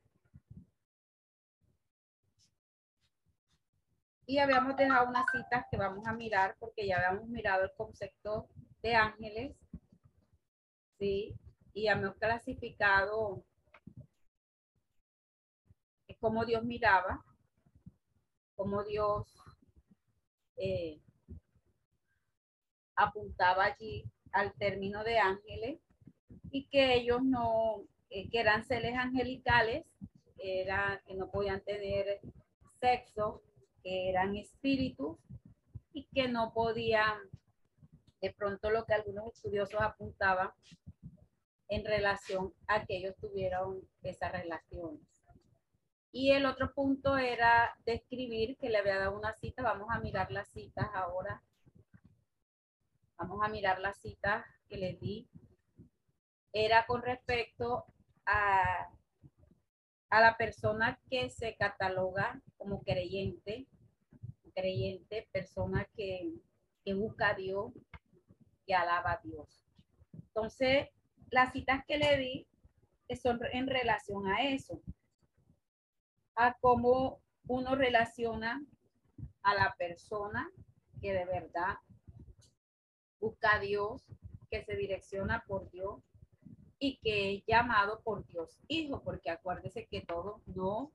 S2: Y habíamos dejado unas citas que vamos a mirar porque ya habíamos mirado el concepto de ángeles. Sí, y habíamos clasificado cómo Dios miraba, cómo Dios eh, apuntaba allí al término de ángeles y que ellos no, eh, que eran seres angelicales, era, que no podían tener sexo, que eran espíritus y que no podían, de pronto lo que algunos estudiosos apuntaban en relación a que ellos tuvieron esas relaciones. Y el otro punto era describir, que le había dado una cita, vamos a mirar las citas ahora Vamos a mirar la cita que les di. Era con respecto a, a la persona que se cataloga como creyente, creyente, persona que, que busca a Dios, que alaba a Dios. Entonces, las citas que le di son en relación a eso, a cómo uno relaciona a la persona que de verdad busca a Dios, que se direcciona por Dios y que es llamado por Dios hijo, porque acuérdese que todos no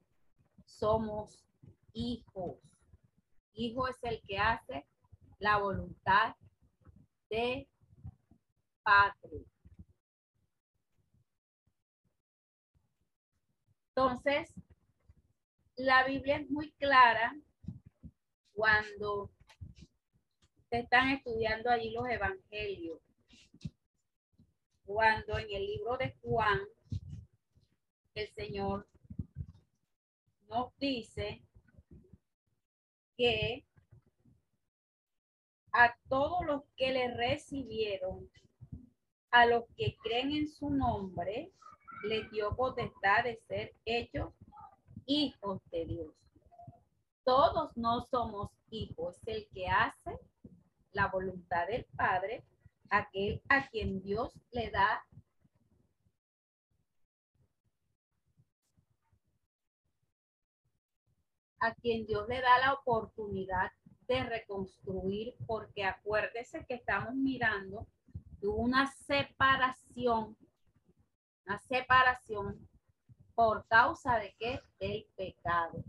S2: somos hijos. Hijo es el que hace la voluntad de Padre. Entonces, la Biblia es muy clara cuando están estudiando allí los evangelios. Cuando en el libro de Juan, el Señor nos dice que a todos los que le recibieron, a los que creen en su nombre, le dio potestad de ser hechos hijos de Dios. Todos no somos hijos, el que hace la voluntad del Padre, aquel a quien Dios le da a quien Dios le da la oportunidad de reconstruir, porque acuérdese que estamos mirando una separación, una separación por causa de qué? Del pecado.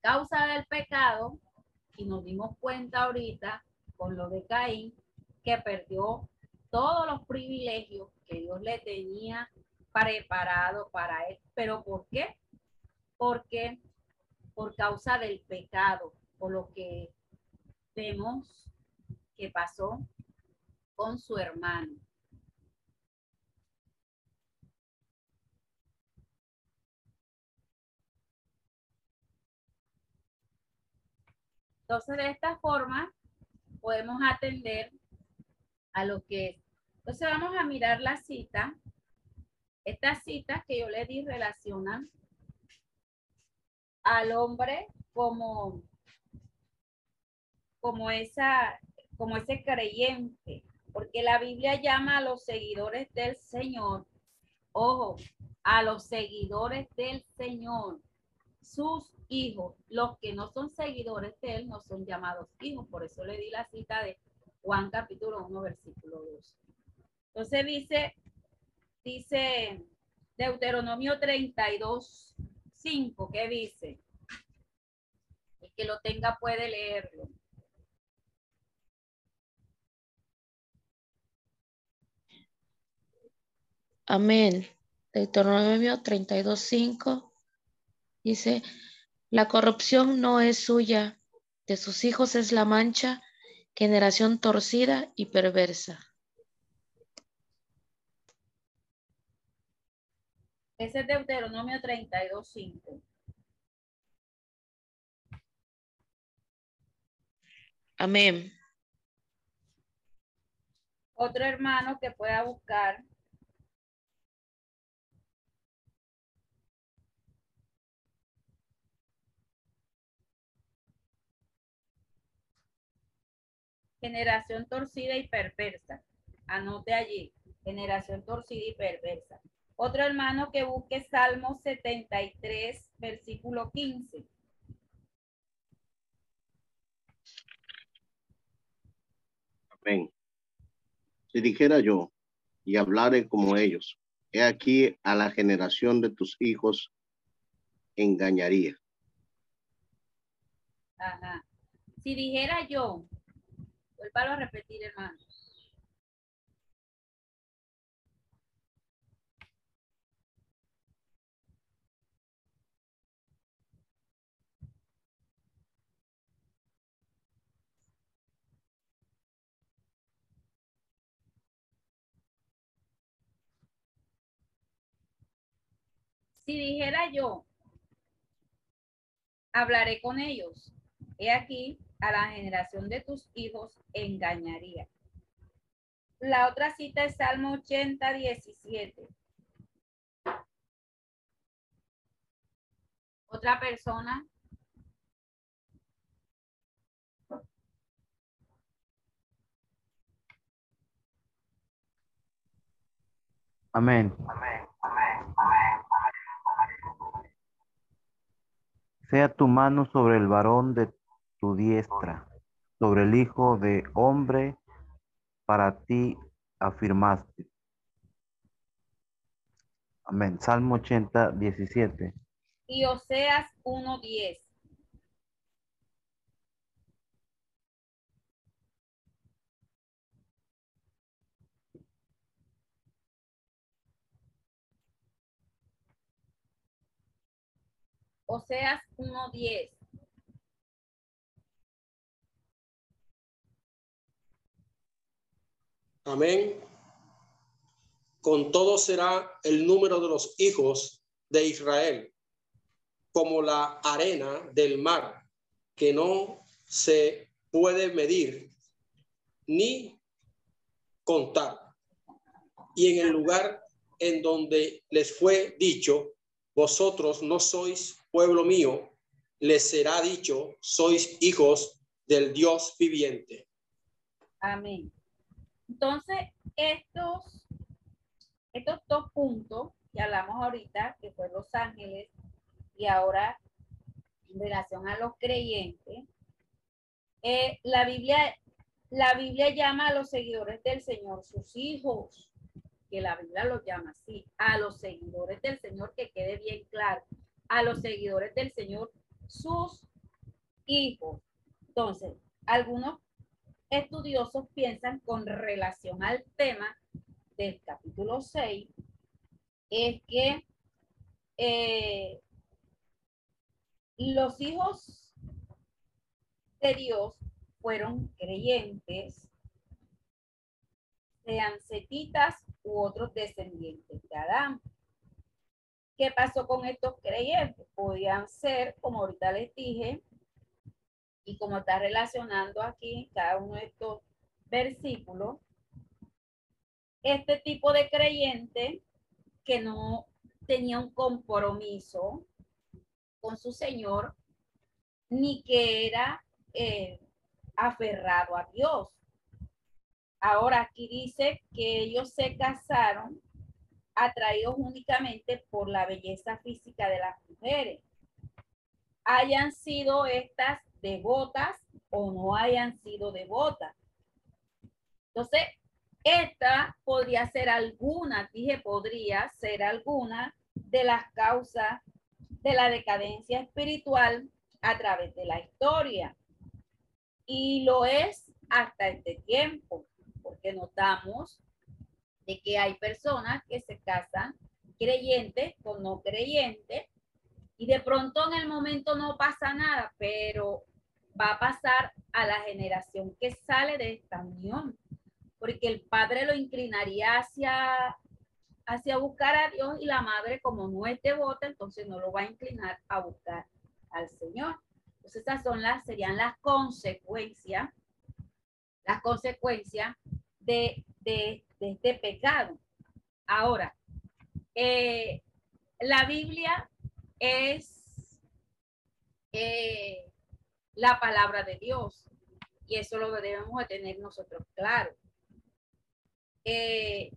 S2: Causa del pecado, y nos dimos cuenta ahorita con lo de Caín, que perdió todos los privilegios que Dios le tenía preparado para él. ¿Pero por qué? Porque por causa del pecado, por lo que vemos que pasó con su hermano. Entonces, de esta forma, podemos atender a lo que es. Entonces, vamos a mirar la cita. Estas citas que yo le di relacionan al hombre como, como, esa, como ese creyente, porque la Biblia llama a los seguidores del Señor, ojo, a los seguidores del Señor, sus hijos. Los que no son seguidores de él no son llamados hijos. Por eso le di la cita de Juan capítulo 1, versículo 2. Entonces dice, dice Deuteronomio 32, 5, ¿qué dice? El que lo tenga puede leerlo.
S3: Amén. Deuteronomio 32, 5 dice, la corrupción no es suya, de sus hijos es la mancha, generación torcida y perversa.
S2: Ese es Deuteronomio 32.5.
S3: Amén.
S2: Otro hermano que pueda buscar generación torcida y perversa. Anote allí, generación torcida y perversa. Otro hermano que busque Salmo 73, versículo 15.
S4: Amén. Si dijera yo y hablare como ellos, he aquí a la generación de tus hijos engañaría.
S2: Ajá. Si dijera yo, Vuelvo a repetir, hermano. Si dijera yo, hablaré con ellos. He aquí, a la generación de tus hijos engañaría. La otra cita es Salmo 80, 17. Otra persona.
S5: Amén. Sea tu mano sobre el varón de tu diestra. sobre el Hijo de Hombre para ti afirmaste. Amén. Salmo 80, 17.
S2: Y Oseas 1.10. Oseas 1.10.
S6: Amén. Con todo será el número de los hijos de Israel, como la arena del mar, que no se puede medir ni contar. Y en el lugar en donde les fue dicho, vosotros no sois pueblo mío, les será dicho, sois hijos del Dios viviente.
S2: Amén. Entonces, estos, estos dos puntos que hablamos ahorita, que fue Los Ángeles, y ahora en relación a los creyentes, eh, la Biblia, la Biblia llama a los seguidores del Señor sus hijos, que la Biblia los llama así, a los seguidores del Señor, que quede bien claro, a los seguidores del Señor sus hijos. Entonces, algunos estudiosos piensan con relación al tema del capítulo 6 es que eh, los hijos de Dios fueron creyentes, sean setitas u otros descendientes de Adán. ¿Qué pasó con estos creyentes? Podían ser, como ahorita les dije, y como está relacionando aquí cada uno de estos versículos, este tipo de creyente que no tenía un compromiso con su Señor, ni que era eh, aferrado a Dios. Ahora aquí dice que ellos se casaron atraídos únicamente por la belleza física de las mujeres. Hayan sido estas devotas o no hayan sido devotas. Entonces, esta podría ser alguna, dije podría ser alguna de las causas de la decadencia espiritual a través de la historia. Y lo es hasta este tiempo, porque notamos de que hay personas que se casan creyentes con no creyentes y de pronto en el momento no pasa nada, pero va a pasar a la generación que sale de esta unión, porque el padre lo inclinaría hacia, hacia buscar a Dios y la madre como no es devota, entonces no lo va a inclinar a buscar al Señor. Entonces esas son las, serían las consecuencias, las consecuencias de, de, este pecado. Ahora, eh, la Biblia es eh, la palabra de Dios. Y eso lo debemos de tener nosotros claro. Eh,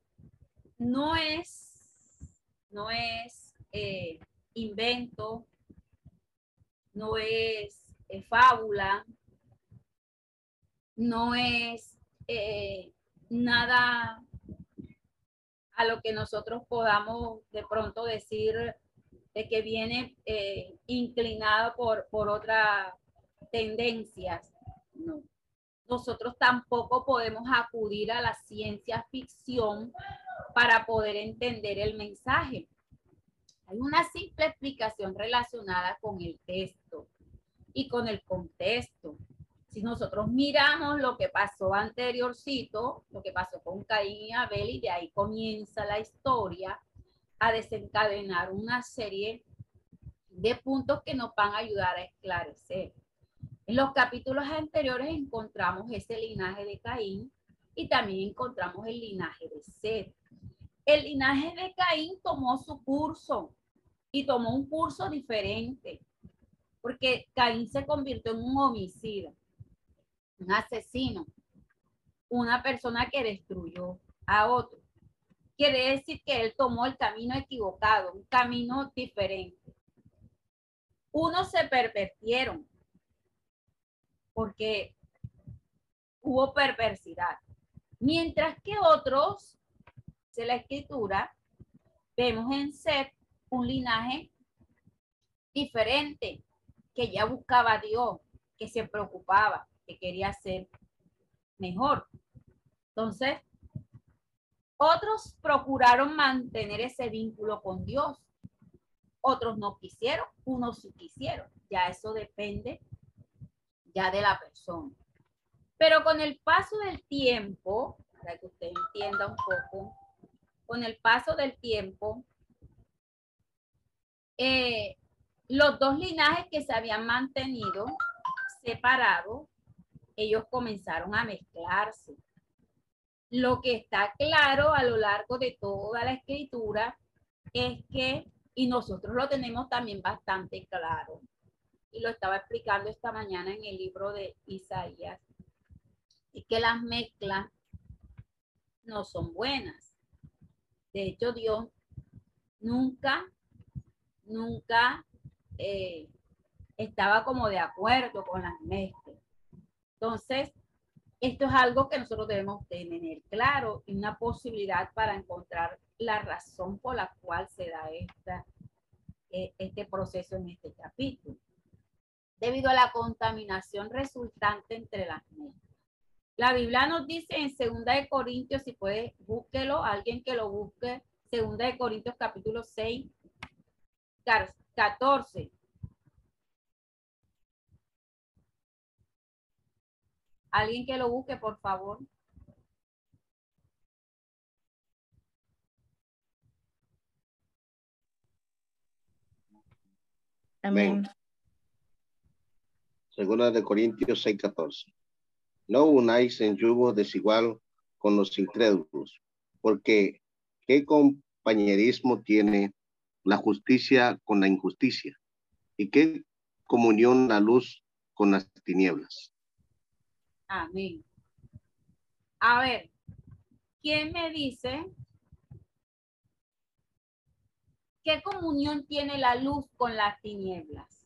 S2: no es, no es eh, invento, no es eh, fábula, no es nada a lo que nosotros podamos de pronto decir de que viene inclinado por, por otra tendencias. No. Nosotros tampoco podemos acudir a la ciencia ficción para poder entender el mensaje. Hay una simple explicación relacionada con el texto y con el contexto. Si nosotros miramos lo que pasó anteriorcito, lo que pasó con Caín y Abel, y de ahí comienza la historia a desencadenar una serie de puntos que nos van a ayudar a esclarecer. En los capítulos anteriores encontramos ese linaje de Caín y también encontramos el linaje de Seth. El linaje de Caín tomó su curso y tomó un curso diferente, porque Caín se convirtió en un homicida, un asesino, una persona que destruyó a otro. Quiere decir que él tomó el camino equivocado, un camino diferente. Unos se pervertieron, porque hubo perversidad. Mientras que otros, de la escritura, vemos en Seth un linaje diferente, que ya buscaba a Dios, que se preocupaba, que quería ser mejor. Entonces, otros procuraron mantener ese vínculo con Dios. Otros no quisieron, unos sí quisieron. Ya eso depende ya de la persona. Pero con el paso del tiempo, para que usted entienda un poco, con el paso del tiempo, eh, los dos linajes que se habían mantenido separados, ellos comenzaron a mezclarse. Lo que está claro a lo largo de toda la escritura es que, y nosotros lo tenemos también bastante claro, y lo estaba explicando esta mañana en el libro de Isaías, es que las mezclas no son buenas. De hecho, Dios nunca, nunca eh, estaba como de acuerdo con las mezclas. Entonces, esto es algo que nosotros debemos tener claro y una posibilidad para encontrar la razón por la cual se da esta, eh, este proceso en este capítulo. Debido a la contaminación resultante entre las mezclas. La Biblia nos dice en Segunda de Corintios, si puede, búsquelo, alguien que lo busque, Segunda de Corintios capítulo 6, 14. Alguien que lo busque, por favor.
S4: Amén. Segunda de Corintios 6:14. No unáis en yugo desigual con los incrédulos, porque ¿qué compañerismo tiene la justicia con la injusticia? ¿Y qué comunión la luz con las tinieblas?
S2: Amén. A ver, ¿quién me dice qué comunión tiene la luz con las tinieblas?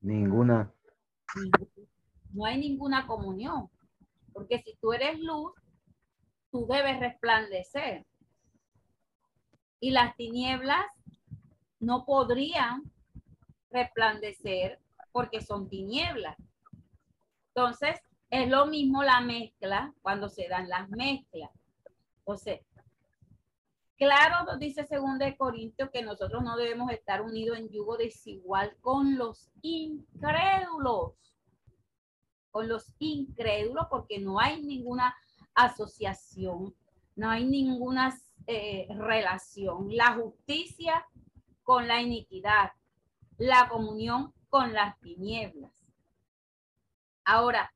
S5: Ninguna.
S2: No hay ninguna comunión, porque si tú eres luz, tú debes resplandecer. Y las tinieblas no podrían resplandecer porque son tinieblas. Entonces, es lo mismo la mezcla cuando se dan las mezclas. Entonces, claro, dice segundo de Corintios que nosotros no debemos estar unidos en yugo desigual con los incrédulos. Con los incrédulos, porque no hay ninguna asociación, no hay ninguna eh, relación. La justicia con la iniquidad, la comunión con las tinieblas. Ahora,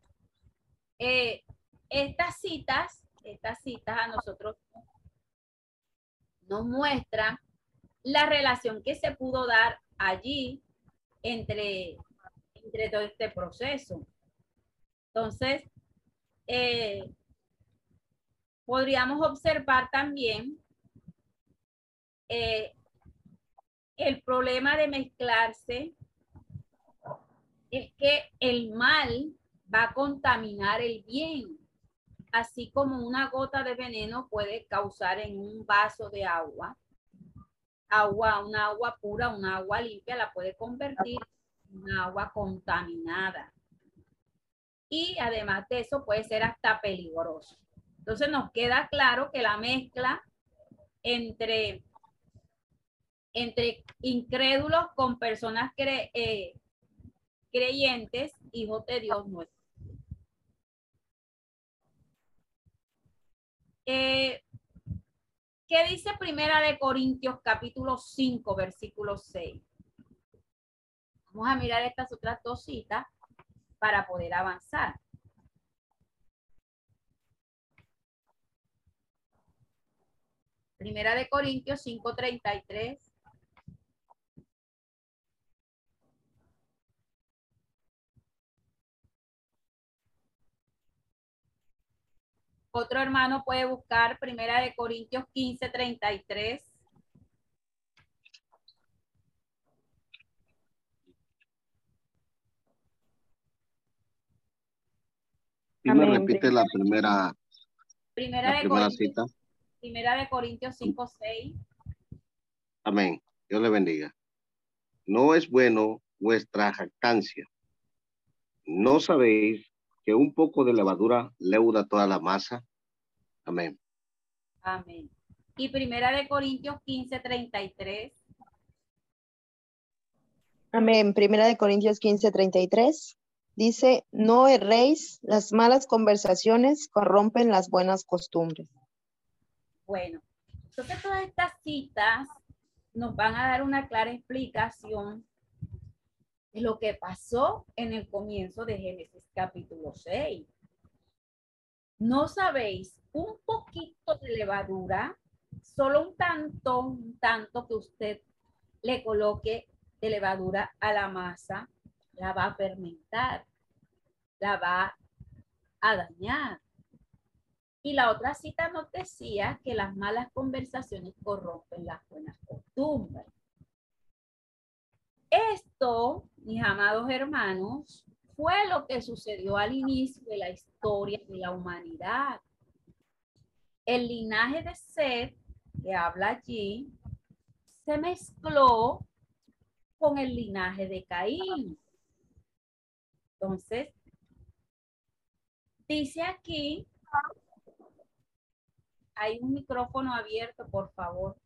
S2: eh, estas citas, estas citas a nosotros nos muestran la relación que se pudo dar allí entre, entre todo este proceso. Entonces, eh, podríamos observar también eh, el problema de mezclarse es que el mal va a contaminar el bien, así como una gota de veneno puede causar en un vaso de agua, agua, una agua pura, una agua limpia, la puede convertir en agua contaminada. Y además de eso puede ser hasta peligroso. Entonces nos queda claro que la mezcla entre entre incrédulos con personas eh, creyentes, hijos de Dios nuestro. Eh, ¿Qué dice Primera de Corintios capítulo 5, versículo 6? Vamos a mirar estas otras dos citas para poder avanzar. Primera de Corintios 5:33 Otro hermano puede buscar Primera de Corintios 15, 33.
S4: ¿Y me repite la primera,
S2: primera, de
S4: primera cita?
S2: Primera de Corintios 5, 6.
S4: Amén. Dios le bendiga. No es bueno vuestra jactancia. ¿No sabéis que un poco de levadura leuda toda la masa? Amén.
S2: Amén. Y primera de Corintios 15, 33.
S7: Amén. Primera de Corintios 15, 33. Dice, no erréis, las malas conversaciones corrompen las buenas costumbres.
S2: Bueno, entonces todas estas citas nos van a dar una clara explicación lo que pasó en el comienzo de Génesis capítulo 6. No sabéis un poquito de levadura, solo un tanto, un tanto que usted le coloque de levadura a la masa, la va a fermentar, la va a dañar. Y la otra cita nos decía que las malas conversaciones corrompen las buenas costumbres. Esto, mis amados hermanos, fue lo que sucedió al inicio de la historia de la humanidad. El linaje de Seth, que habla allí, se mezcló con el linaje de Caín. Entonces, dice aquí hay un micrófono abierto, por favor.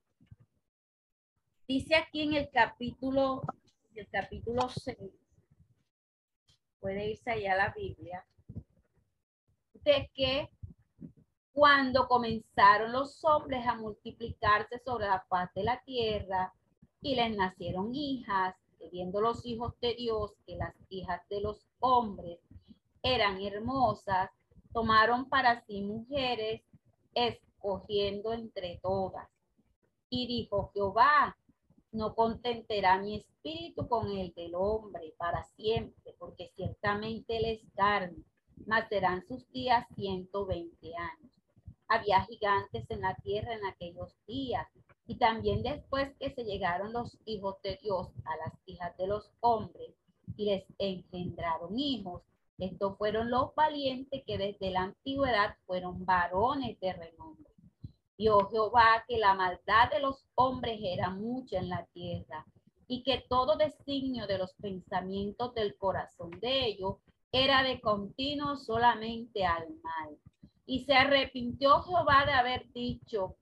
S2: Dice aquí en el capítulo, el capítulo 6, puede irse allá a la Biblia, de que cuando comenzaron los hombres a multiplicarse sobre la faz de la tierra y les nacieron hijas, viendo los hijos de Dios que las hijas de los hombres eran hermosas, tomaron para sí mujeres, escogiendo entre todas. Y dijo Jehová, no contenterá mi espíritu con el del hombre para siempre, porque ciertamente él es carne, mas serán sus días ciento veinte años. Había gigantes en la tierra en aquellos días, y también después que se llegaron los hijos de Dios a las hijas de los hombres y les engendraron hijos, estos fueron los valientes que desde la antigüedad fueron varones de renombre. Vio Jehová que la maldad de los hombres era mucha en la tierra y que todo designio de los pensamientos del corazón de ellos era de continuo solamente al mal. Y se arrepintió Jehová de haber dicho,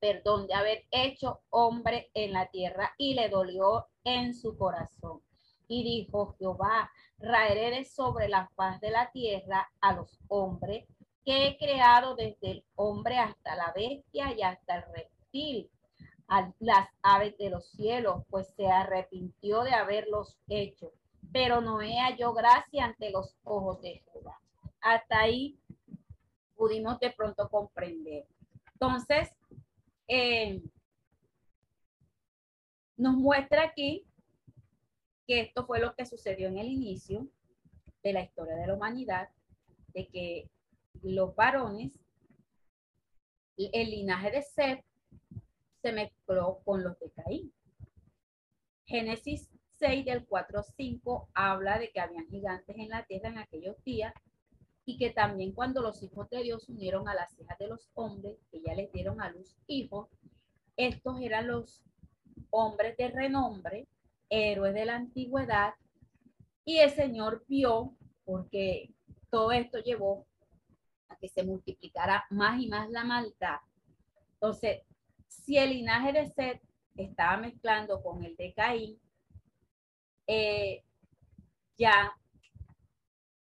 S2: perdón, de haber hecho hombre en la tierra y le dolió en su corazón. Y dijo Jehová, raeré sobre la faz de la tierra a los hombres que he creado desde el hombre hasta la bestia y hasta el reptil, a las aves de los cielos, pues se arrepintió de haberlos hecho. Pero Noé halló gracia ante los ojos de Jehová. Hasta ahí pudimos de pronto comprender. Entonces, eh, nos muestra aquí que esto fue lo que sucedió en el inicio de la historia de la humanidad, de que los varones, el linaje de Seth se mezcló con los de Caín. Génesis 6 del 4 al 5 habla de que habían gigantes en la tierra en aquellos días y que también cuando los hijos de Dios unieron a las hijas de los hombres, que ya les dieron a luz hijos, estos eran los hombres de renombre, héroes de la antigüedad, y el Señor vio, porque todo esto llevó que se multiplicara más y más la maldad. Entonces, si el linaje de Seth estaba mezclando con el de Caín, eh, ya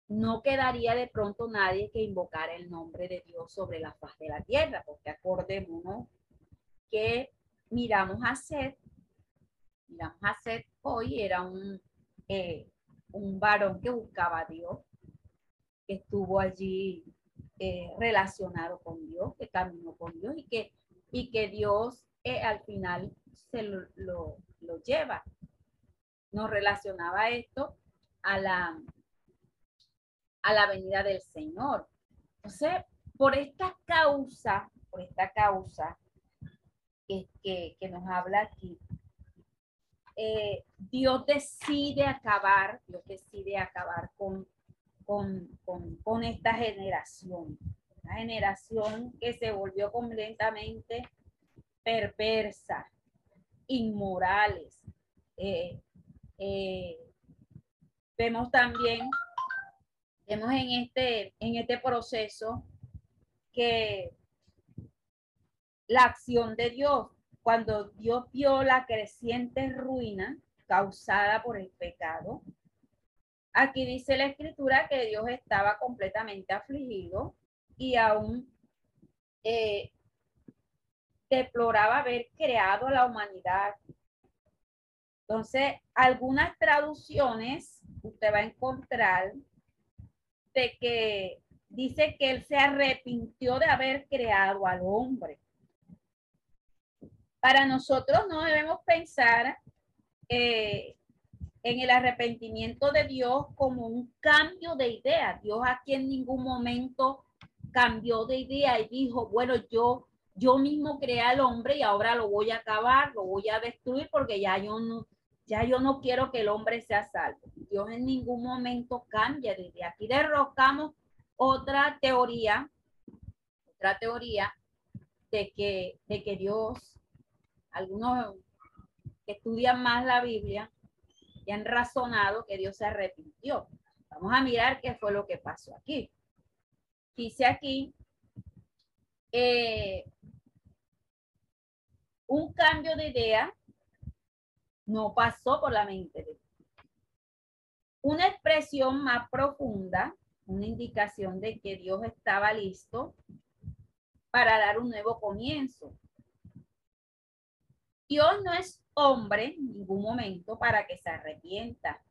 S2: no quedaría de pronto nadie que invocara el nombre de Dios sobre la faz de la tierra, porque acordémonos que miramos a Seth, miramos a Seth hoy, era un, eh, un varón que buscaba a Dios, que estuvo allí eh, relacionado con Dios, que caminó con Dios y que, y que Dios eh, al final se lo, lo, lleva. Nos relacionaba esto a la, a la venida del Señor. Entonces, por esta causa, por esta causa que, que, que nos habla aquí, eh, Dios decide acabar, Dios decide acabar con, con, con, esta generación. Una generación que se volvió completamente perversa, inmorales. Eh, eh, vemos también, vemos en este, en este proceso que la acción de Dios, cuando Dios vio la creciente ruina causada por el pecado, aquí dice la escritura que Dios estaba completamente afligido y aún eh, deploraba haber creado la humanidad. Entonces, algunas traducciones usted va a encontrar de que dice que él se arrepintió de haber creado al hombre. Para nosotros no debemos pensar eh, en el arrepentimiento de Dios como un cambio de idea. Dios aquí en ningún momento cambió de idea y dijo, bueno, yo, yo mismo creé al hombre y ahora lo voy a acabar, lo voy a destruir porque ya yo no, ya yo no quiero que el hombre sea salvo. Dios en ningún momento cambia de idea. Aquí derrocamos otra teoría, otra teoría de que, de que Dios algunos que estudian más la Biblia han razonado que Dios se arrepintió. Vamos a mirar qué fue lo que pasó aquí. Dice aquí, eh, un cambio de idea no pasó por la mente de Una expresión más profunda, una indicación de que Dios estaba listo para dar un nuevo comienzo, Dios no es hombre en ningún momento para que se arrepienta.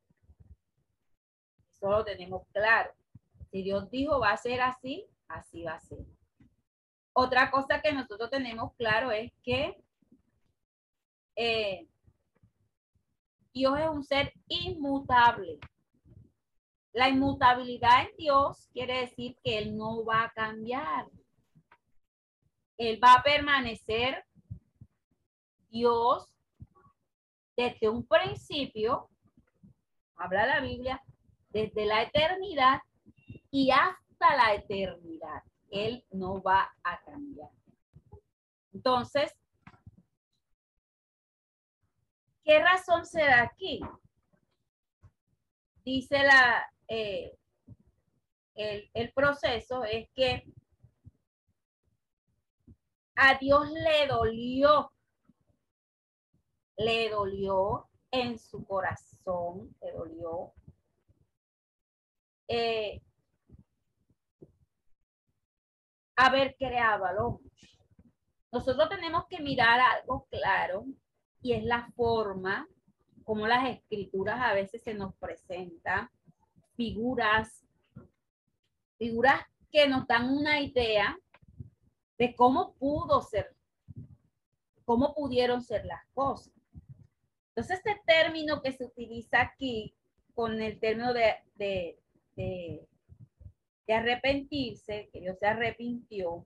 S2: Eso lo tenemos claro. Si Dios dijo va a ser así, así va a ser. Otra cosa que nosotros tenemos claro es que eh, Dios es un ser inmutable. La inmutabilidad en Dios quiere decir que Él no va a cambiar. Él va a permanecer Dios, desde un principio, habla la Biblia, desde la eternidad y hasta la eternidad. Él no va a cambiar. Entonces, ¿qué razón se da aquí? Dice la, eh, el, el proceso es que a Dios le dolió le dolió en su corazón, le dolió. Eh, haber creado. Nosotros tenemos que mirar algo claro y es la forma como las escrituras a veces se nos presentan figuras, figuras que nos dan una idea de cómo pudo ser, cómo pudieron ser las cosas. Entonces, este término que se utiliza aquí con el término de, arrepentirse, que Dios se arrepintió,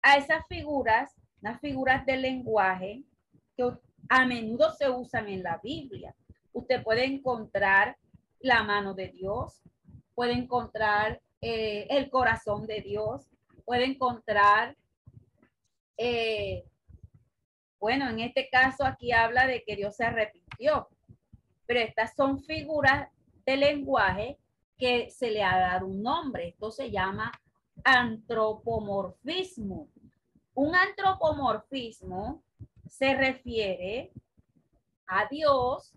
S2: a esas figuras, las figuras del lenguaje que a menudo se usan en la Biblia. Usted puede encontrar la mano de Dios, puede encontrar eh, el corazón de Dios, puede encontrar eh, bueno, en este caso aquí habla de que Dios se arrepintió, pero estas son figuras de lenguaje que se le ha dado un nombre. Esto se llama antropomorfismo. Un antropomorfismo se refiere a Dios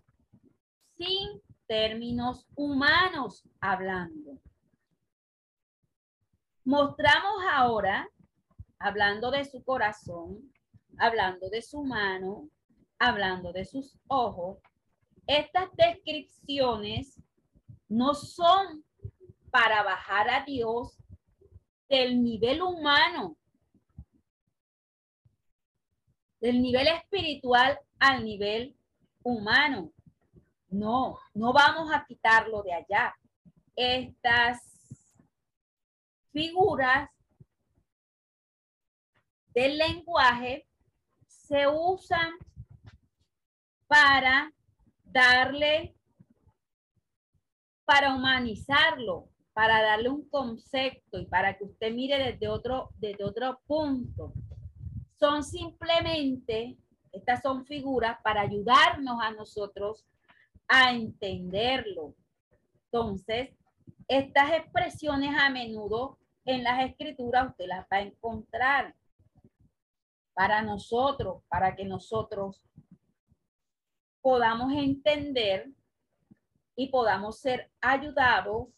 S2: sin términos humanos hablando. Mostramos ahora, hablando de su corazón, hablando de su mano, hablando de sus ojos. Estas descripciones no son para bajar a Dios del nivel humano, del nivel espiritual al nivel humano. No, no vamos a quitarlo de allá. Estas figuras del lenguaje se usan para darle para humanizarlo, para darle un concepto y para que usted mire desde otro, desde otro punto. Son simplemente, estas son figuras para ayudarnos a nosotros a entenderlo. Entonces, estas expresiones a menudo en las escrituras usted las va a encontrar para nosotros, para que nosotros podamos entender y podamos ser ayudados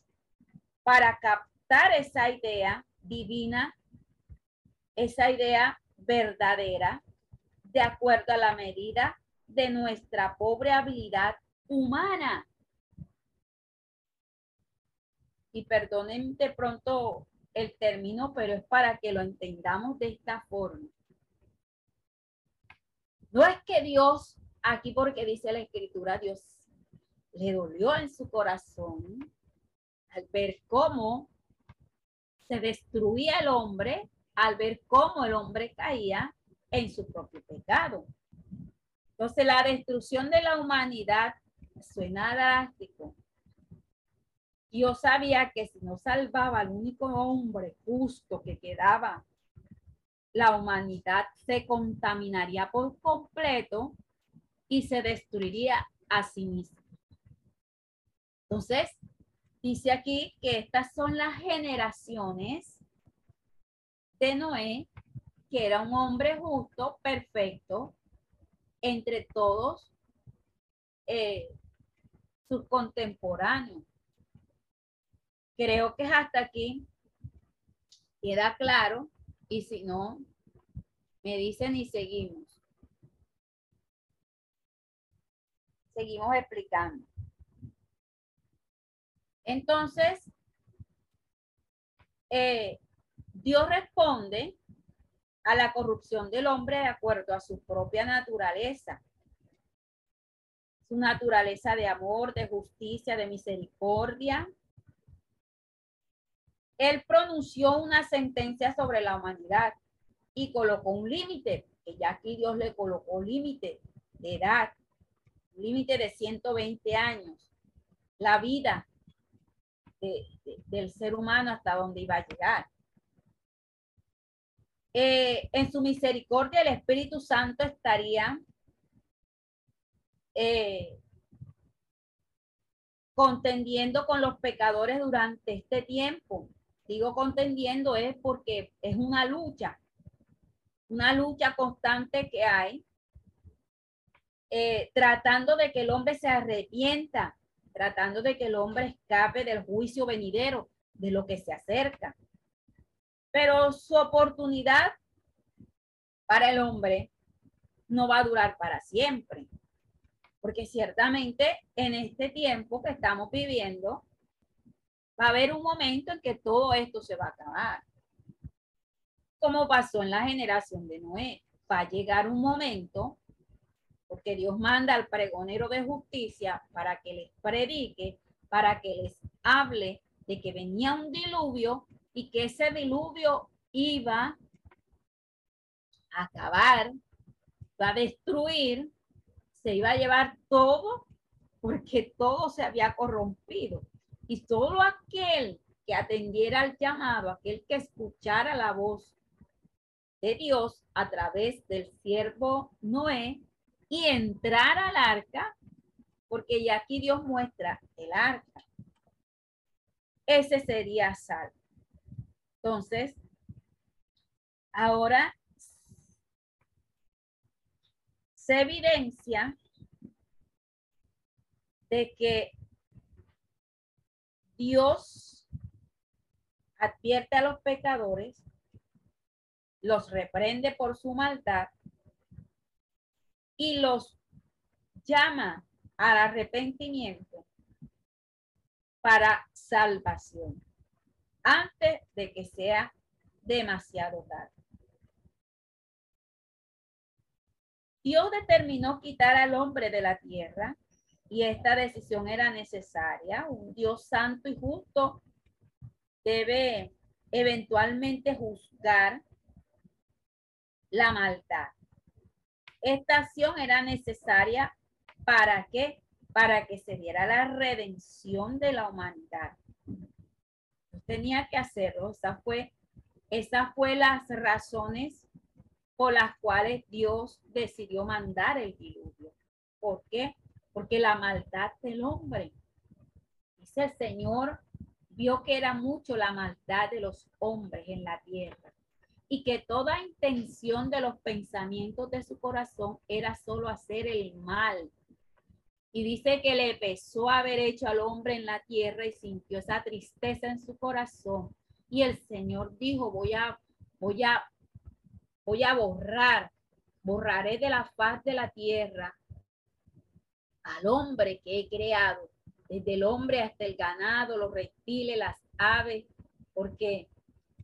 S2: para captar esa idea divina, esa idea verdadera, de acuerdo a la medida de nuestra pobre habilidad humana. Y perdonen de pronto el término, pero es para que lo entendamos de esta forma. No es que Dios, aquí porque dice la escritura, Dios le dolió en su corazón al ver cómo se destruía el hombre, al ver cómo el hombre caía en su propio pecado. Entonces la destrucción de la humanidad suena drástico. Dios sabía que si no salvaba al único hombre justo que quedaba la humanidad se contaminaría por completo y se destruiría a sí misma. Entonces, dice aquí que estas son las generaciones de Noé, que era un hombre justo, perfecto, entre todos eh, sus contemporáneos. Creo que hasta aquí queda claro y si no, me dicen y seguimos. Seguimos explicando. Entonces, eh, Dios responde a la corrupción del hombre de acuerdo a su propia naturaleza. Su naturaleza de amor, de justicia, de misericordia, él pronunció una sentencia sobre la humanidad y colocó un límite, que ya aquí Dios le colocó límite de edad, límite de 120 años, la vida del ser humano hasta donde iba a llegar. Eh, en su misericordia el Espíritu Santo estaría eh, contendiendo con los pecadores durante este tiempo digo contendiendo es porque es una lucha, una lucha constante que hay, eh, tratando de que el hombre se arrepienta, tratando de que el hombre escape del juicio venidero, de lo que se acerca. Pero su oportunidad para el hombre no va a durar para siempre, porque ciertamente en este tiempo que estamos viviendo, va a haber un momento en que todo esto se va a acabar. Como pasó en la generación de Noé. Va a llegar un momento, porque Dios manda al pregonero de justicia para que les predique, para que les hable de que venía un diluvio y que ese diluvio iba a acabar, va a destruir, se iba a llevar todo porque todo se había corrompido. Y solo aquel que atendiera al llamado, aquel que escuchara la voz de Dios a través del siervo Noé y entrara al arca, porque ya aquí Dios muestra el arca. Ese sería salvo. Entonces, ahora se evidencia de que Dios advierte a los pecadores, los reprende por su maldad y los llama al arrepentimiento para salvación antes de que sea demasiado tarde. Dios determinó quitar al hombre de la tierra y esta decisión era necesaria. Un Dios santo y justo debe eventualmente juzgar la maldad. Esta acción era necesaria para para que se diera la redención de la humanidad. Tenía que hacerlo. Esa fue, esa fue las razones por las cuales Dios decidió mandar el diluvio. ¿Por qué? Porque la maldad del hombre. Dice el Señor, vio que era mucho la maldad de los hombres en la tierra y que toda intención de los pensamientos de su corazón era solo hacer el mal. Y dice que le pesó haber hecho al hombre en la tierra y sintió esa tristeza en su corazón. Y el Señor dijo, voy a, voy a, voy a borrar, borraré de la faz de la tierra al hombre que he creado desde el hombre hasta el ganado, los reptiles, las aves, porque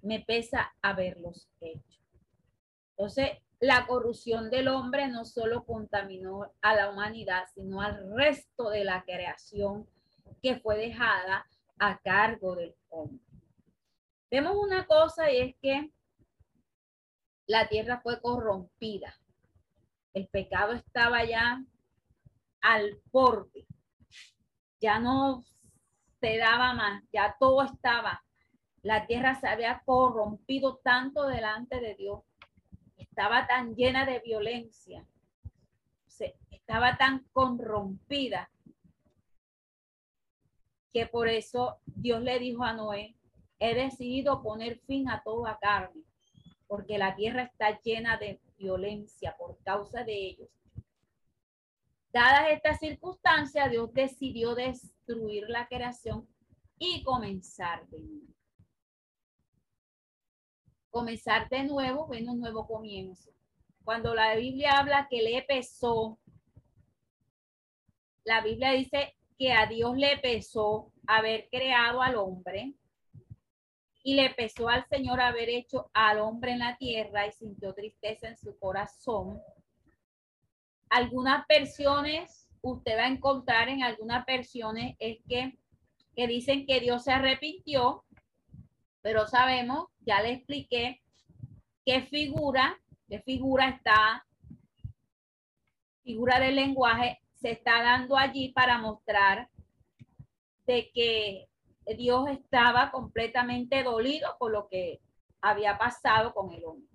S2: me pesa haberlos hecho. Entonces, la corrupción del hombre no solo contaminó a la humanidad, sino al resto de la creación que fue dejada a cargo del hombre. Vemos una cosa y es que la tierra fue corrompida. El pecado estaba ya al borde ya no se daba más, ya todo estaba. La tierra se había corrompido tanto delante de Dios, estaba tan llena de violencia, se, estaba tan corrompida que por eso Dios le dijo a Noé, he decidido poner fin a toda carne, porque la tierra está llena de violencia por causa de ellos Dadas estas circunstancias, Dios decidió destruir la creación y comenzar de nuevo. Comenzar de nuevo, ven un nuevo comienzo. Cuando la Biblia habla que le pesó, la Biblia dice que a Dios le pesó haber creado al hombre y le pesó al Señor haber hecho al hombre en la tierra y sintió tristeza en su corazón algunas versiones, usted va a encontrar en algunas versiones es que, que dicen que Dios se arrepintió, pero sabemos, ya le expliqué, qué figura, qué figura está, figura del lenguaje se está dando allí para mostrar de que Dios estaba completamente dolido por lo que había pasado con el hombre.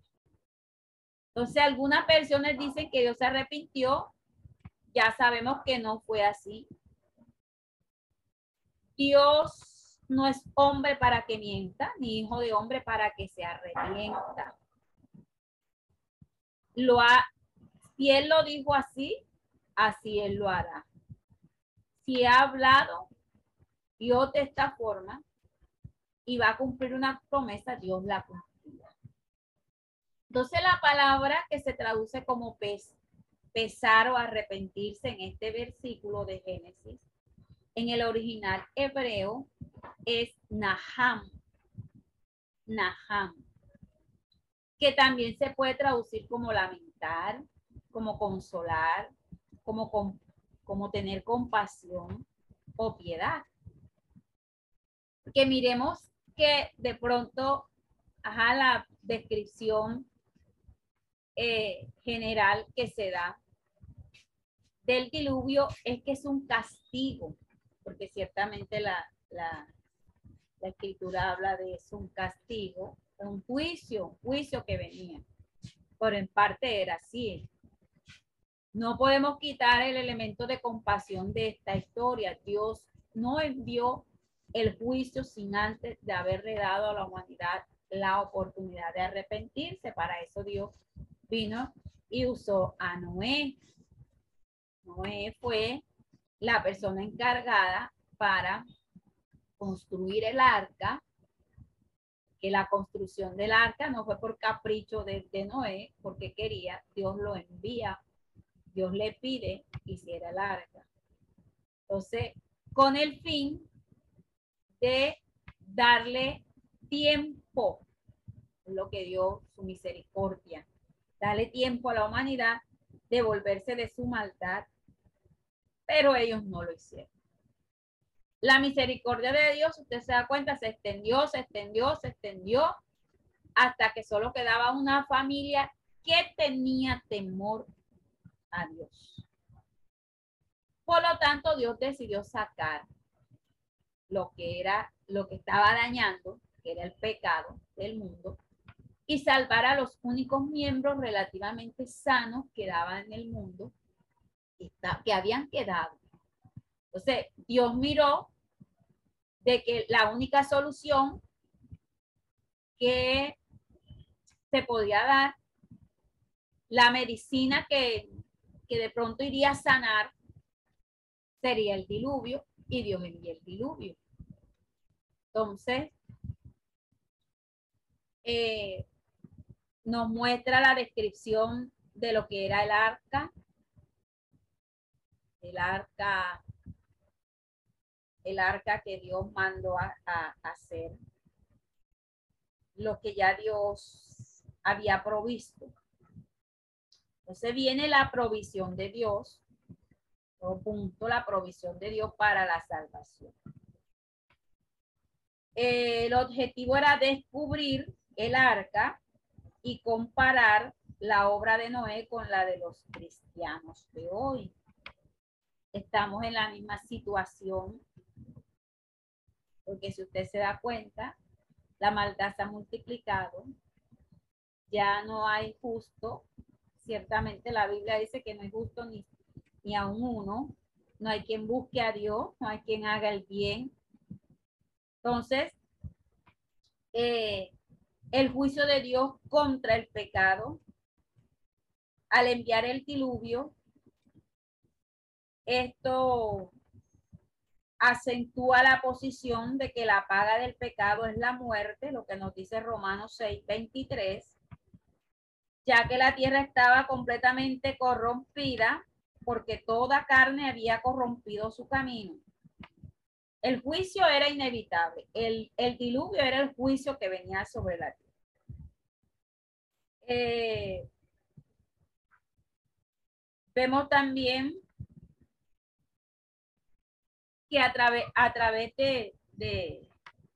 S2: Entonces, algunas versiones dicen que Dios se arrepintió. Ya sabemos que no fue así. Dios no es hombre para que mienta, ni hijo de hombre para que se arrepienta. Lo ha, si él lo dijo así, así él lo hará. Si ha hablado Dios de esta forma y va a cumplir una promesa, Dios la cumple. Entonces la palabra que se traduce como pesar o arrepentirse en este versículo de Génesis, en el original hebreo es naham. Naham. Que también se puede traducir como lamentar, como consolar, como, como tener compasión o piedad. Que miremos que de pronto, ajá, la descripción eh, general que se da del diluvio es que es un castigo, porque ciertamente la, la, escritura habla de eso, un castigo, un juicio, un juicio que venía. Pero en parte era así. No podemos quitar el elemento de compasión de esta historia. Dios no envió el juicio sin antes de haberle dado a la humanidad la oportunidad de arrepentirse. Para eso Dios vino y usó a Noé. Noé fue la persona encargada para construir el arca, que la construcción del arca no fue por capricho de, Noé, porque quería, Dios lo envía, Dios le pide que hiciera el arca. Entonces, con el fin de darle tiempo, lo que dio su misericordia Dale tiempo a la humanidad de volverse de su maldad, pero ellos no lo hicieron. La misericordia de Dios, usted se da cuenta, se extendió, se extendió, se extendió, hasta que solo quedaba una familia que tenía temor a Dios. Por lo tanto, Dios decidió sacar lo que era, lo que estaba dañando, que era el pecado del mundo, y salvar a los únicos miembros relativamente sanos que daban en el mundo, que habían quedado. Entonces, Dios miró de que la única solución que se podía dar, la medicina que, que de pronto iría a sanar, sería el diluvio, y Dios envía el diluvio. Entonces, eh, nos muestra la descripción de lo que era el arca, el arca, el arca que Dios mandó a, hacer, lo que ya Dios había provisto. Entonces viene la provisión de Dios, o punto, la provisión de Dios para la salvación. El objetivo era descubrir el arca y comparar la obra de Noé con la de los cristianos de hoy estamos en la misma situación, porque si usted se da cuenta, la maldad se ha multiplicado, ya no hay justo, ciertamente la Biblia dice que no hay justo ni, ni a un uno, no hay quien busque a Dios, no hay quien haga el bien. Entonces, eh, el juicio de Dios contra el pecado, al enviar el diluvio, esto acentúa la posición de que la paga del pecado es la muerte, lo que nos dice Romanos 6, 23, ya que la tierra estaba completamente corrompida porque toda carne había corrompido su camino. El juicio era inevitable, el, diluvio era el juicio que venía sobre la tierra. Eh, vemos también que a, través a través de,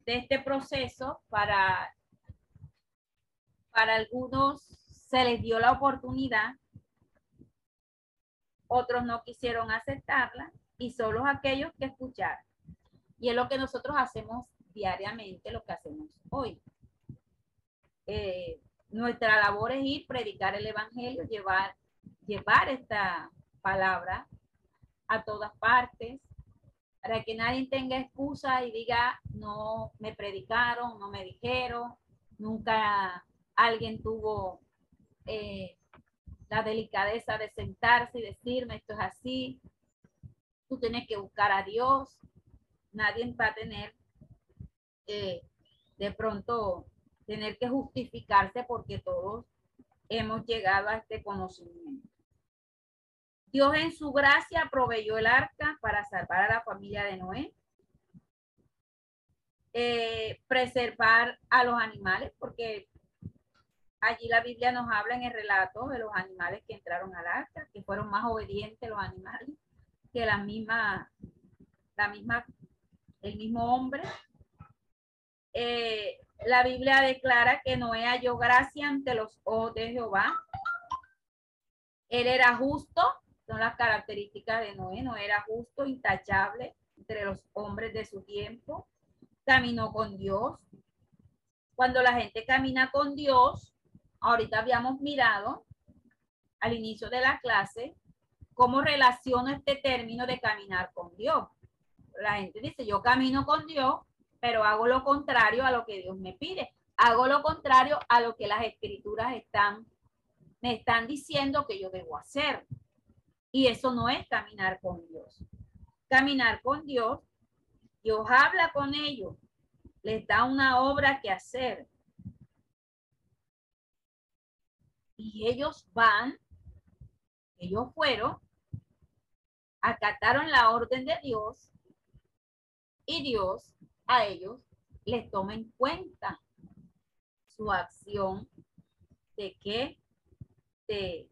S2: este proceso, para, para algunos se les dio la oportunidad, otros no quisieron aceptarla y solo aquellos que escucharon. Y es lo que nosotros hacemos diariamente, lo que hacemos hoy. Eh, nuestra labor es ir, predicar el Evangelio, llevar, llevar esta palabra a todas partes, para que nadie tenga excusa y diga, no me predicaron, no me dijeron, nunca alguien tuvo eh, la delicadeza de sentarse y decirme esto es así, tú tienes que buscar a Dios, nadie va a tener eh, de pronto tener que justificarse porque todos hemos llegado a este conocimiento. Dios en su gracia proveyó el arca para salvar a la familia de Noé. Eh, preservar a los animales, porque allí la Biblia nos habla en el relato de los animales que entraron al arca, que fueron más obedientes los animales que la misma, la misma, el mismo hombre. Eh, la Biblia declara que Noé halló gracia ante los ojos de Jehová. Él era justo son las características de Noé. No era justo, intachable entre los hombres de su tiempo. Caminó con Dios. Cuando la gente camina con Dios, ahorita habíamos mirado al inicio de la clase cómo relaciono este término de caminar con Dios. La gente dice, yo camino con Dios, pero hago lo contrario a lo que Dios me pide. Hago lo contrario a lo que las escrituras están, me están diciendo que yo debo hacer. Y eso no es caminar con Dios. Caminar con Dios, Dios habla con ellos, les da una obra que hacer. Y ellos van, ellos fueron, acataron la orden de Dios y Dios a ellos les toma en cuenta su acción de que de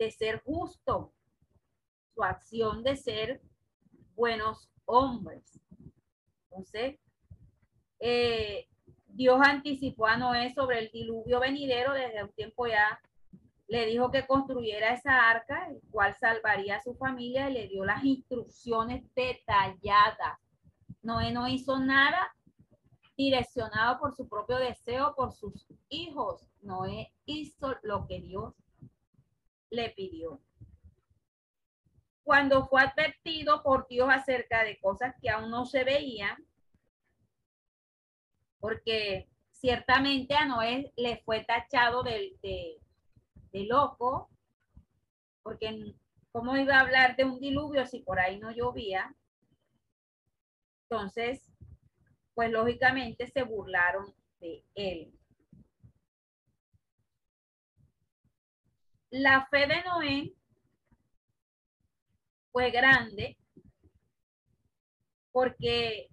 S2: de ser justo, su acción de ser buenos hombres. Entonces, eh, Dios anticipó a Noé sobre el diluvio venidero desde un tiempo ya le dijo que construyera esa arca, el cual salvaría a su familia y le dio las instrucciones detalladas. Noé no hizo nada direccionado por su propio deseo, por sus hijos. Noé hizo lo que Dios le pidió. Cuando fue advertido por Dios acerca de cosas que aún no se veían, porque ciertamente a Noé le fue tachado de, de, loco, porque cómo iba a hablar de un diluvio si por ahí no llovía. Entonces, pues lógicamente se burlaron de él. La fe de Noé fue grande porque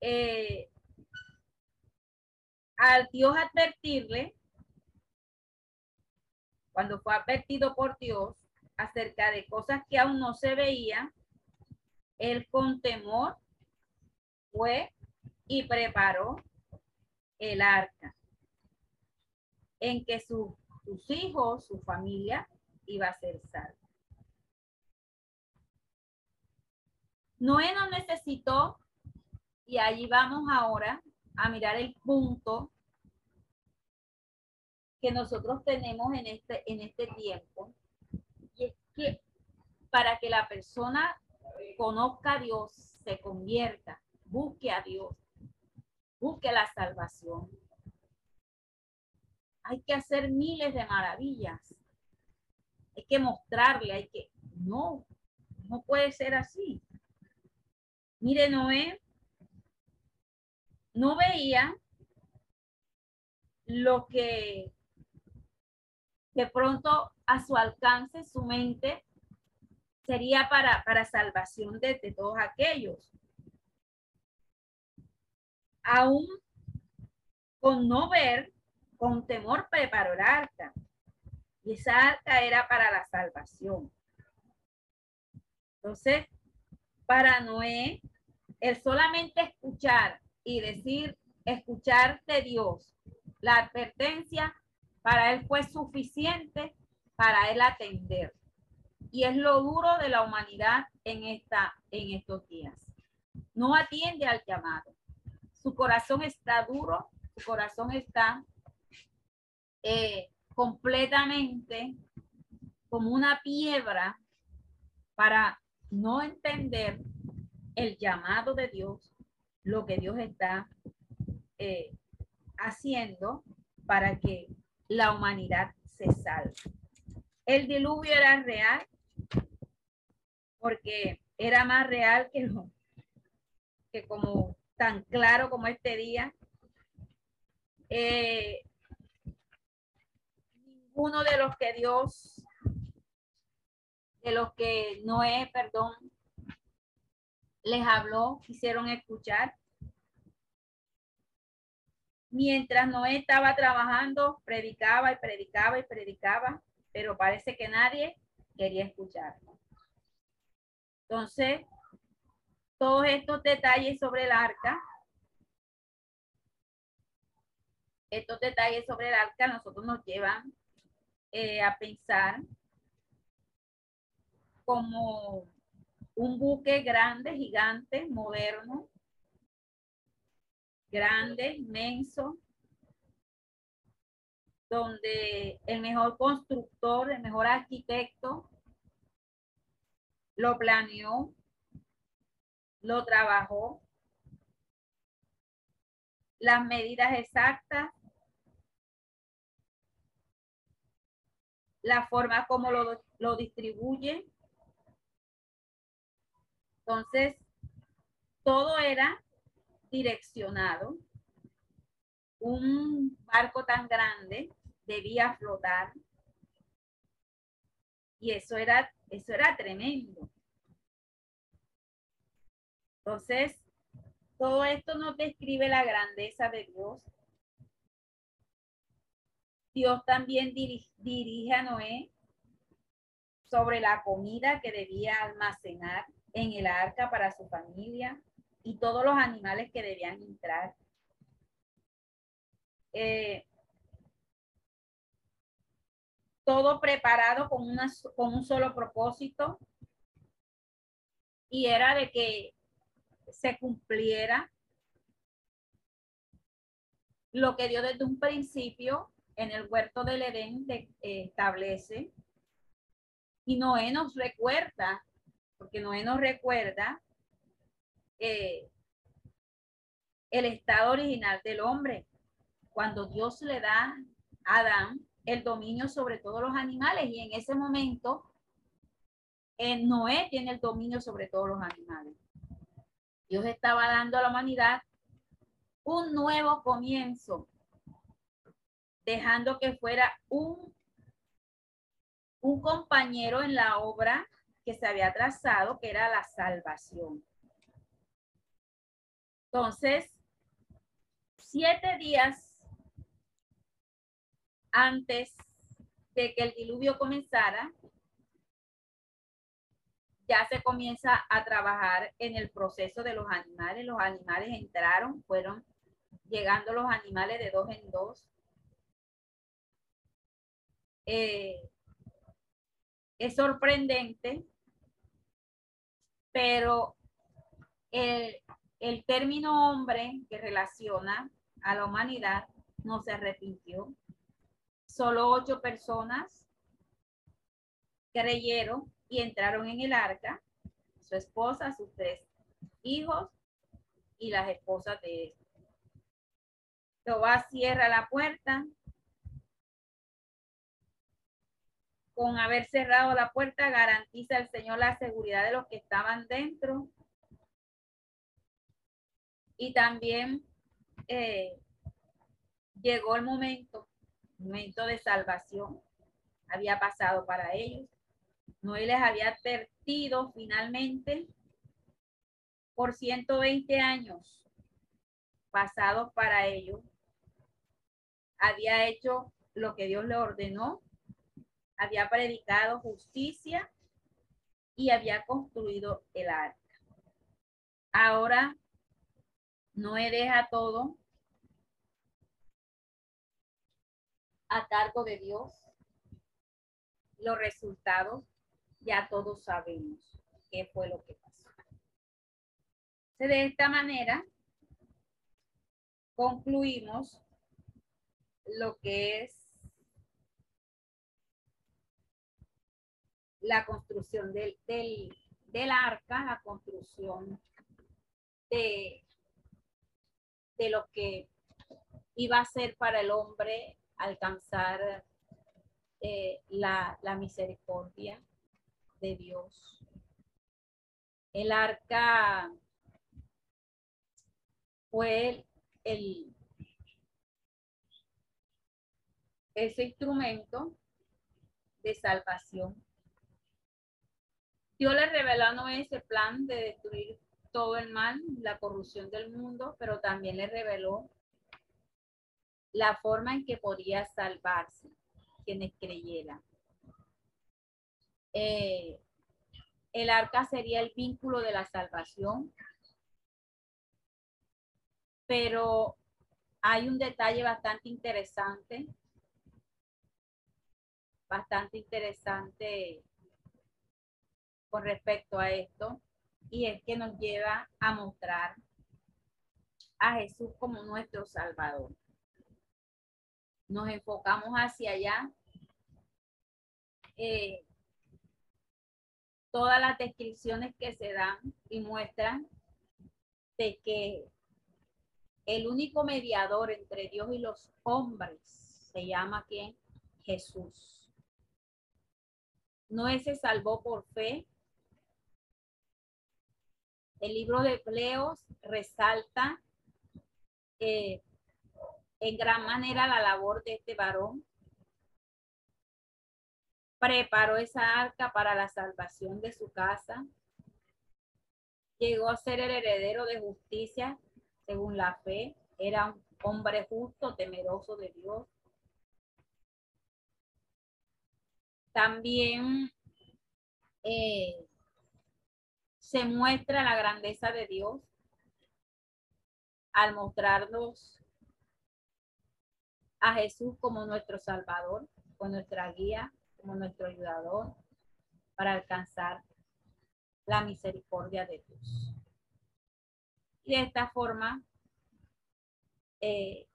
S2: eh, al Dios advertirle, cuando fue advertido por Dios acerca de cosas que aún no se veían, él con temor fue y preparó el arca en que sus hijos, su familia iba a ser salva. Noé no necesitó, y allí vamos ahora a mirar el punto que nosotros tenemos en este, en este tiempo. Y es que para que la persona conozca a Dios, se convierta, busque a Dios, busque la salvación. Hay que hacer miles de maravillas. Hay que mostrarle, hay que... No, no puede ser así. Mire, Noé no veía lo que de pronto a su alcance, su mente, sería para, para salvación de, todos aquellos. Aún con no ver, con temor preparó el arca. Y esa arca era para la salvación. Entonces, para Noé, el solamente escuchar y decir, escuchar de Dios, la advertencia para él fue suficiente para él atender. Y es lo duro de la humanidad en, esta, en estos días. No atiende al llamado. Su corazón está duro, su corazón está eh, completamente como una piedra para no entender el llamado de Dios, lo que Dios está eh, haciendo para que la humanidad se salve. El diluvio era real porque era más real que, que como tan claro como este día. Eh, ninguno de los que Dios, de los que Noé, perdón, les habló, quisieron escuchar. Mientras Noé estaba trabajando, predicaba y predicaba y predicaba, pero parece que nadie quería escuchar. Entonces, todos estos detalles sobre el arca, estos detalles sobre el arca, nosotros nos llevan eh, a pensar como un buque grande, gigante, moderno, grande, inmenso, donde el mejor constructor, el mejor arquitecto lo planeó, lo trabajó, las medidas exactas, la forma como lo, lo distribuye, entonces, todo era direccionado. Un barco tan grande debía flotar. Y eso era, eso era tremendo. Entonces, todo esto nos describe la grandeza de Dios. Dios también dirige a Noé sobre la comida que debía almacenar en el arca para su familia y todos los animales que debían entrar. Eh, todo preparado con, una, con un solo propósito y era de que se cumpliera lo que Dios desde un principio en el huerto del Edén eh, establece. Y Noé nos recuerda, porque Noé nos recuerda eh, el estado original del hombre. Cuando Dios le da a Adán el dominio sobre todos los animales y en ese momento en Noé tiene el dominio sobre todos los animales. Dios estaba dando a la humanidad un nuevo comienzo, dejando que fuera un, un compañero en la obra que se había trazado, que era la salvación. Entonces, siete días antes de que el diluvio comenzara, ya se comienza a trabajar en el proceso de los animales. Los animales entraron, fueron llegando los animales de dos en dos. Eh, es sorprendente, pero el, el término hombre que relaciona a la humanidad no se arrepintió. Solo ocho personas creyeron y entraron en el arca, su esposa, sus tres hijos y las esposas de él. Jehová cierra la puerta. Con haber cerrado la puerta, garantiza el Señor la seguridad de los que estaban dentro. Y también eh, llegó el momento, momento de salvación. Había pasado para ellos. Noé les había advertido finalmente por 120 años pasados para ellos había hecho lo que Dios le ordenó, había predicado justicia y había construido el arca. Ahora Noé deja todo a cargo de Dios. Los resultados ya todos sabemos qué fue lo que pasó. De esta manera concluimos lo que es la construcción del, del, arca, la construcción de, de lo que iba a ser para el hombre alcanzar eh, la, la, misericordia de Dios. El arca fue el, ese instrumento de salvación. Dios le reveló a Noé ese plan de destruir todo el mal, la corrupción del mundo, pero también le reveló la forma en que podía salvarse quienes creyeran. Eh, el arca sería el vínculo de la salvación, pero hay un detalle bastante interesante bastante interesante con respecto a esto y es que nos lleva a mostrar a Jesús como nuestro Salvador. Nos enfocamos hacia allá. Eh, todas las descripciones que se dan y muestran de que el único mediador entre Dios y los hombres se llama quién? Jesús. Noé se salvó por fe. El libro de Pleos resalta eh, en gran manera la labor de este varón. Preparó esa arca para la salvación de su casa. Llegó a ser el heredero de justicia según la fe. Era un hombre justo, temeroso de Dios. También eh, se muestra la grandeza de Dios al mostrarnos a Jesús como nuestro Salvador. con nuestra guía, como nuestro ayudador, para alcanzar la misericordia de Dios. Y de esta forma, eh,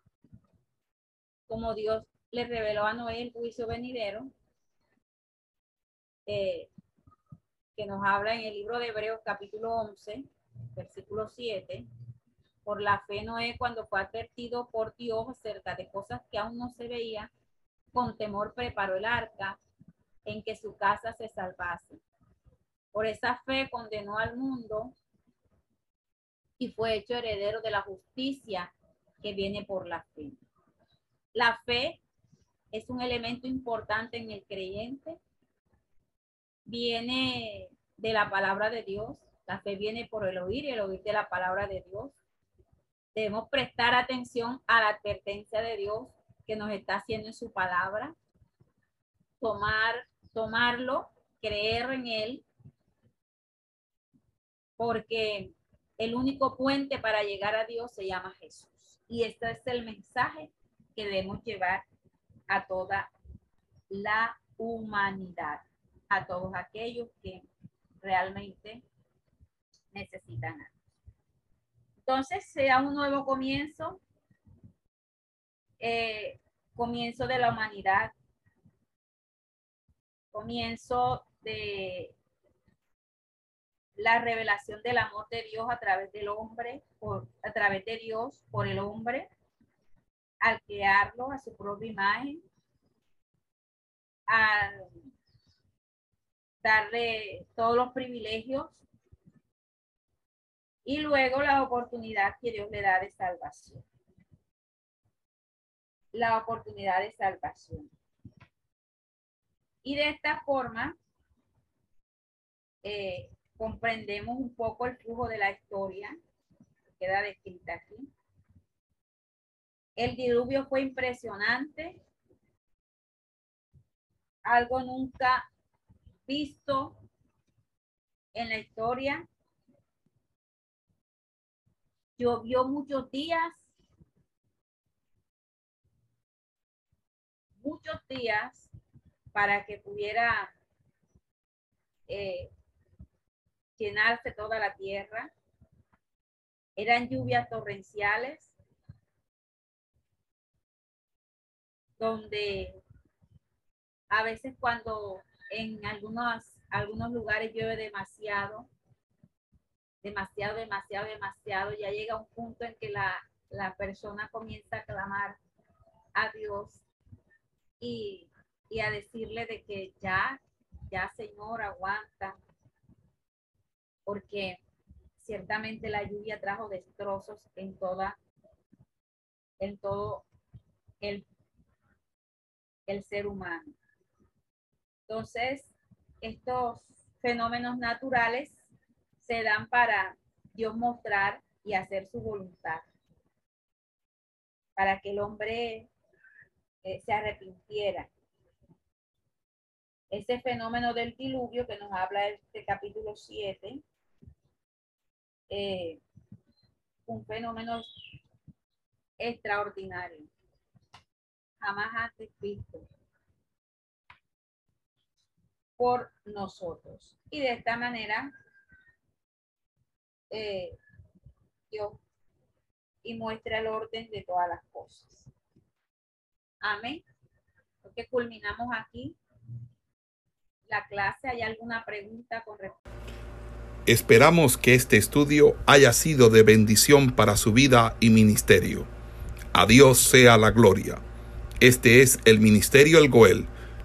S2: como Dios le reveló a Noé el juicio venidero, eh, que nos habla en el libro de Hebreos capítulo 11, versículo 7, por la fe Noé cuando fue advertido por Dios acerca de cosas que aún no se veían, con temor preparó el arca en que su casa se salvase. Por esa fe condenó al mundo y fue hecho heredero de la justicia que viene por la fe. La fe es un elemento importante en el creyente. Viene de la palabra de Dios. La fe viene por el oír y el oír de la palabra de Dios. Debemos prestar atención a la advertencia de Dios que nos está haciendo en su palabra. Tomar, tomarlo, creer en él, porque el único puente para llegar a Dios se llama Jesús. Y este es el mensaje que debemos llevar a toda la humanidad, a todos aquellos que realmente necesitan Entonces, sea un nuevo comienzo, eh, comienzo de la humanidad, comienzo de la revelación del amor de Dios a través del hombre, por, a través de Dios por el hombre, al crearlo a su propia imagen, al darle todos los privilegios y luego la oportunidad que Dios le da de salvación. La oportunidad de salvación. Y de esta forma, eh, comprendemos un poco el flujo de la historia que queda descrita aquí. El diluvio fue impresionante, algo nunca visto en la historia. Llovió muchos días, muchos días para que pudiera eh, llenarse toda la tierra. Eran lluvias torrenciales donde a veces cuando en algunos, algunos lugares llueve demasiado, demasiado, demasiado, demasiado, ya llega un punto en que la, la persona comienza a clamar a Dios y, y a decirle de que ya, ya Señor, aguanta, porque ciertamente la lluvia trajo destrozos en toda, en todo el, el ser humano. Entonces, estos fenómenos naturales se dan para Dios mostrar y hacer su voluntad, para que el hombre eh, se arrepintiera. Ese fenómeno del diluvio que nos habla este capítulo 7 eh, un fenómeno extraordinario, jamás antes visto por nosotros. Y de esta manera, eh, Dios y muestra el orden de todas las cosas. Amén. Porque culminamos aquí la clase. ¿Hay alguna pregunta con respecto?
S1: Esperamos que este estudio haya sido de bendición para su vida y ministerio. A Dios sea la gloria. Este es el Ministerio El Goel,